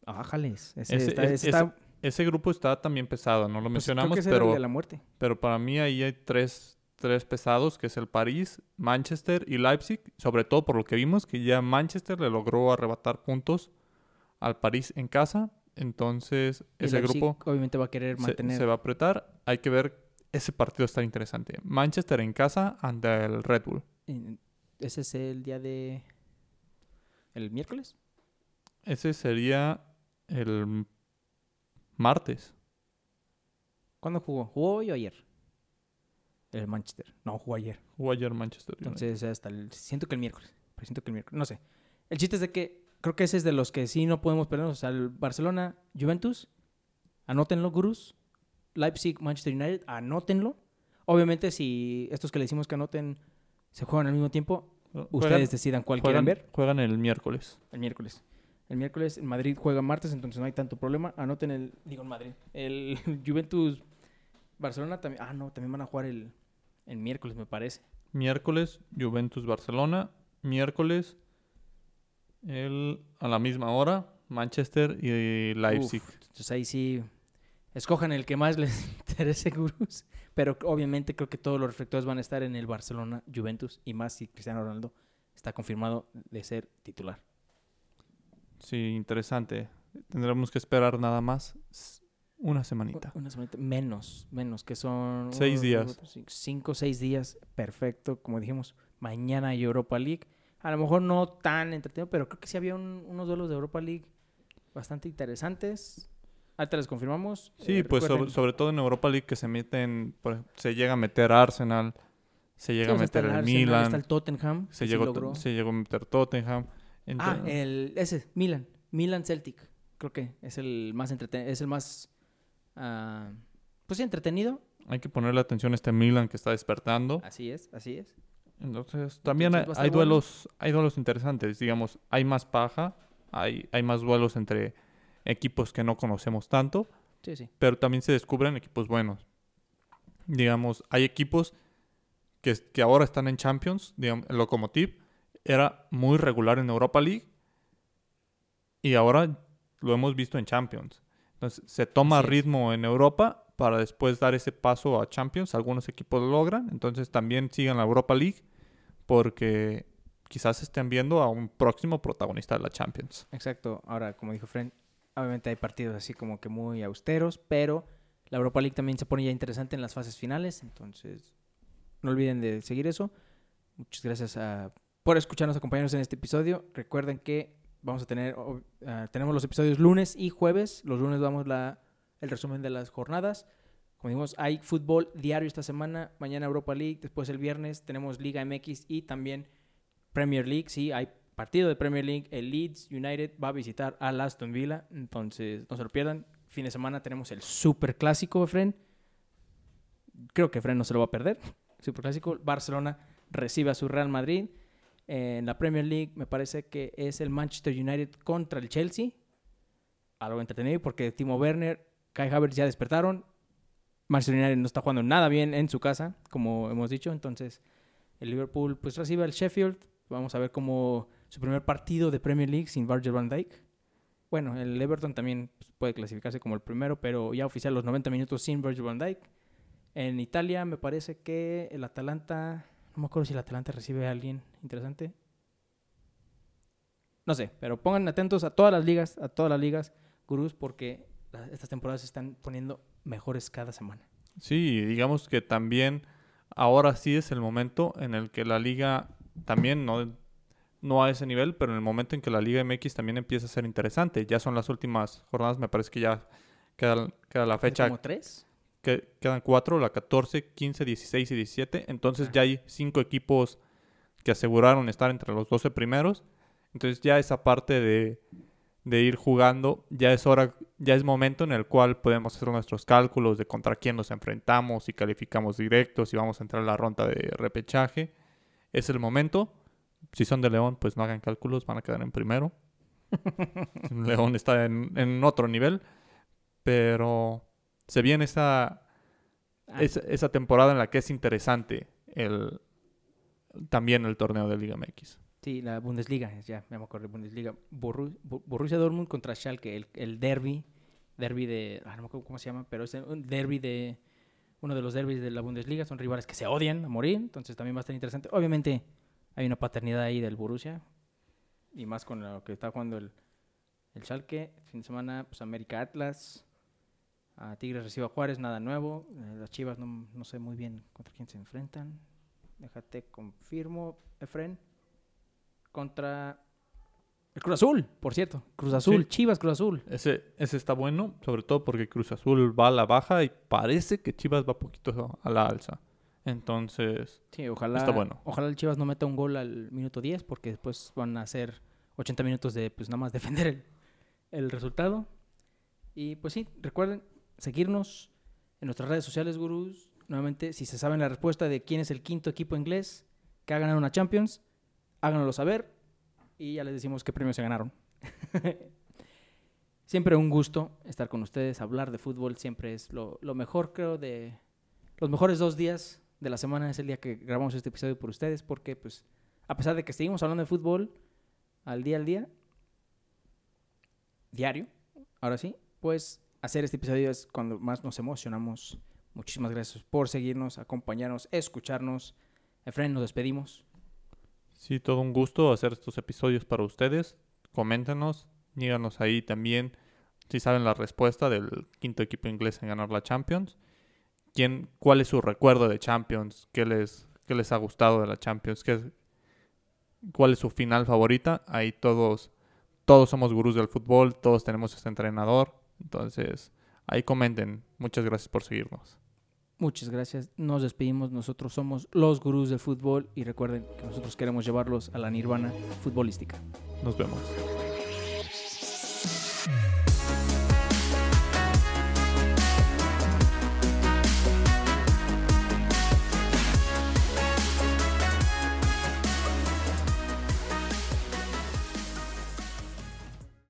Ájales, ese, Ese- está, es- ese está- Ese grupo está también pesado, no lo pues, creo mencionamos, que el pero, de la muerte. pero para mí ahí hay tres, tres pesados, que es el París, Manchester y Leipzig, sobre todo por lo que vimos, que ya Manchester le logró arrebatar puntos al París en casa, entonces Y ese Leipzig grupo obviamente va a querer se, mantener. se va a apretar, hay que ver, ese partido está interesante. Manchester en casa ante el Red Bull. Ese es el día de... ¿El miércoles? Ese sería el martes. ¿Cuándo jugó? ¿Jugó hoy o ayer? El Manchester. No, jugó ayer. Jugó ayer Manchester United. Entonces, hasta el, siento que el miércoles. Siento que el miércoles. No sé. El chiste es de que creo que ese es de los que sí no podemos perder. O sea, el Barcelona, Juventus, anótenlo, gurús. Leipzig, Manchester United, anótenlo. Obviamente, si estos que le decimos que anoten se juegan al mismo tiempo, Juegan- ustedes decidan cuál juegan, quieren ver. juegan el miércoles. El miércoles. El miércoles, el Madrid juega martes, entonces no hay tanto problema. Anoten el. Digo, el Madrid. El Juventus, Barcelona también. Ah, no, también van a jugar el, el miércoles, me parece. Miércoles, Juventus Barcelona. Miércoles, el, a la misma hora, Manchester y Leipzig. Uf, entonces ahí sí, escojan el que más les interese, gurús. Pero obviamente creo que todos los reflectores van a estar en el Barcelona, Juventus y más si Cristiano Ronaldo está confirmado de ser titular. Sí, interesante. Tendremos que esperar nada más una semanita. Una semanita menos, menos, que son... Seis uno, días. dos, cinco, seis días, perfecto. Como dijimos, mañana hay Europa League. A lo mejor no tan entretenido, pero creo que sí había un- unos duelos de Europa League bastante interesantes. Ahorita les confirmamos. Sí, Eh, pues sobre, todo en Europa League que se meten, por se llega a meter Arsenal, se llega Sí, a meter el Arsenal, Milan, Está el Tottenham. se llegó, se llegó a meter Tottenham. Ah, el, ese, Milan. Milan Celtic. Creo que es el más entretenido. Es el más. Ah, pues sí, entretenido. Hay que ponerle atención a este Milan que está despertando. Así es, así es. Entonces, también hay, Entonces, bueno. duelos, hay duelos interesantes, digamos, hay más paja, hay, hay más duelos entre equipos que no conocemos tanto, Sí, sí. pero también se descubren equipos buenos. Digamos, hay equipos que, que ahora están en Champions, digamos, el Lokomotiv era muy regular en Europa League y ahora lo hemos visto en Champions. Entonces se toma Así es. ritmo en Europa para después dar ese paso a Champions. Algunos equipos lo logran, entonces también sigan la Europa League porque quizás estén viendo a un próximo protagonista de la Champions. Exacto. Ahora, como dijo Fren, obviamente hay partidos así como que muy austeros, pero la Europa League también se pone ya interesante en las fases finales, entonces no olviden de seguir eso. Muchas gracias a- por escucharnos, acompañarnos en este episodio. Recuerden que vamos a tener, ah, tenemos los episodios lunes y jueves. Los lunes damos la, el resumen de las jornadas. Como dijimos, hay fútbol diario esta semana, mañana Europa League, después el viernes tenemos Liga MX y también Premier League, sí, hay partido de Premier League. El Leeds United va a visitar al Aston Villa, entonces no se lo pierdan. Fin de semana tenemos el Super Clásico, Efren. Creo que Efren no se lo va a perder. Super Clásico. Barcelona recibe a su Real Madrid. En la Premier League me parece que es el Manchester United contra el Chelsea. Algo entretenido porque Timo Werner, Kai Havertz ya despertaron. Manchester United no está jugando nada bien en su casa, como hemos dicho. Entonces, el Liverpool pues recibe al Sheffield. Vamos a ver cómo su primer partido de Premier League sin Virgil van Dijk. Bueno, el Everton también pues, puede clasificarse como el primero, pero ya oficial los 90 minutos sin Virgil van Dijk. En Italia me parece que el Atalanta, no me acuerdo si el Atalanta recibe a alguien interesante. No sé, pero pongan atentos a todas las ligas, a todas las ligas, gurús, porque la- estas temporadas se están poniendo mejores cada semana. Sí, digamos que también ahora sí es el momento en el que la liga también no, no a ese nivel, pero en el momento en que la Liga MX también empieza a ser interesante. Ya son las últimas jornadas, me parece que ya queda, queda la fecha, ¿Como tres? Que, quedan cuatro, la 14, 15, 16 y 17. Entonces ya hay cinco equipos que aseguraron estar entre los 12 primeros. Entonces ya esa parte de, de ir jugando, ya es hora, ya es momento en el cual podemos hacer nuestros cálculos de contra quién nos enfrentamos, si calificamos directos, si vamos a entrar a la ronda de repechaje. Es el momento. Si son de León, pues no hagan cálculos, van a quedar en primero. León está en, en otro nivel. Pero se viene esa, Ah, esa, esa temporada en la que es interesante el, también el torneo de Liga MX. Sí, la Bundesliga, es ya, me acuerdo, Bundesliga. Borussia Dortmund contra Schalke, el, el derby, derby de, ah, no me acuerdo cómo se llama, pero es un derby de, uno de los derbis de la Bundesliga, son rivales que se odian a morir, entonces también va a estar interesante. Obviamente hay una paternidad ahí del Borussia, y más con lo que está jugando el, el Schalke. Fin de semana, pues América Atlas, a Tigres recibe a Juárez, nada nuevo. Eh, las Chivas no, no sé muy bien contra quién se enfrentan. Déjate, confirmo, Efren contra el Cruz Azul, por cierto. Cruz Azul, Sí. Chivas Cruz Azul. Ese, ese está bueno, sobre todo porque Cruz Azul va a la baja y parece que Chivas va poquito a la alza. Entonces, Sí, ojalá, Está bueno. ojalá el Chivas no meta un gol al minuto 10 porque después van a hacer 80 minutos de pues nada más defender el, el resultado. Y pues sí, recuerden seguirnos en nuestras redes sociales, gurús. Nuevamente, si se saben la respuesta de quién es el quinto equipo inglés que ha ganado una Champions, háganoslo saber y ya les decimos qué premios se ganaron. siempre un gusto estar con ustedes, hablar de fútbol siempre es lo, lo mejor, creo, de los mejores dos días de la semana es el día que grabamos este episodio por ustedes, porque pues a pesar de que seguimos hablando de fútbol al día al día, diario, ahora sí, pues hacer este episodio es cuando más nos emocionamos. Muchísimas gracias por seguirnos, acompañarnos, escucharnos. Efraín, nos despedimos. sí, todo un gusto hacer estos episodios para ustedes. Coméntenos, díganos ahí también si saben la respuesta del quinto equipo inglés en ganar la Champions. ¿Quién, ¿Cuál es su recuerdo de Champions? ¿Qué les, qué les ha gustado de la Champions? ¿Qué, ¿Cuál es su final favorita? Ahí todos, todos somos gurús del fútbol, todos tenemos este entrenador. Entonces, ahí comenten. Muchas gracias por seguirnos. Muchas gracias. Nos despedimos. Nosotros somos los gurús del fútbol y recuerden que nosotros queremos llevarlos a la nirvana futbolística. Nos vemos.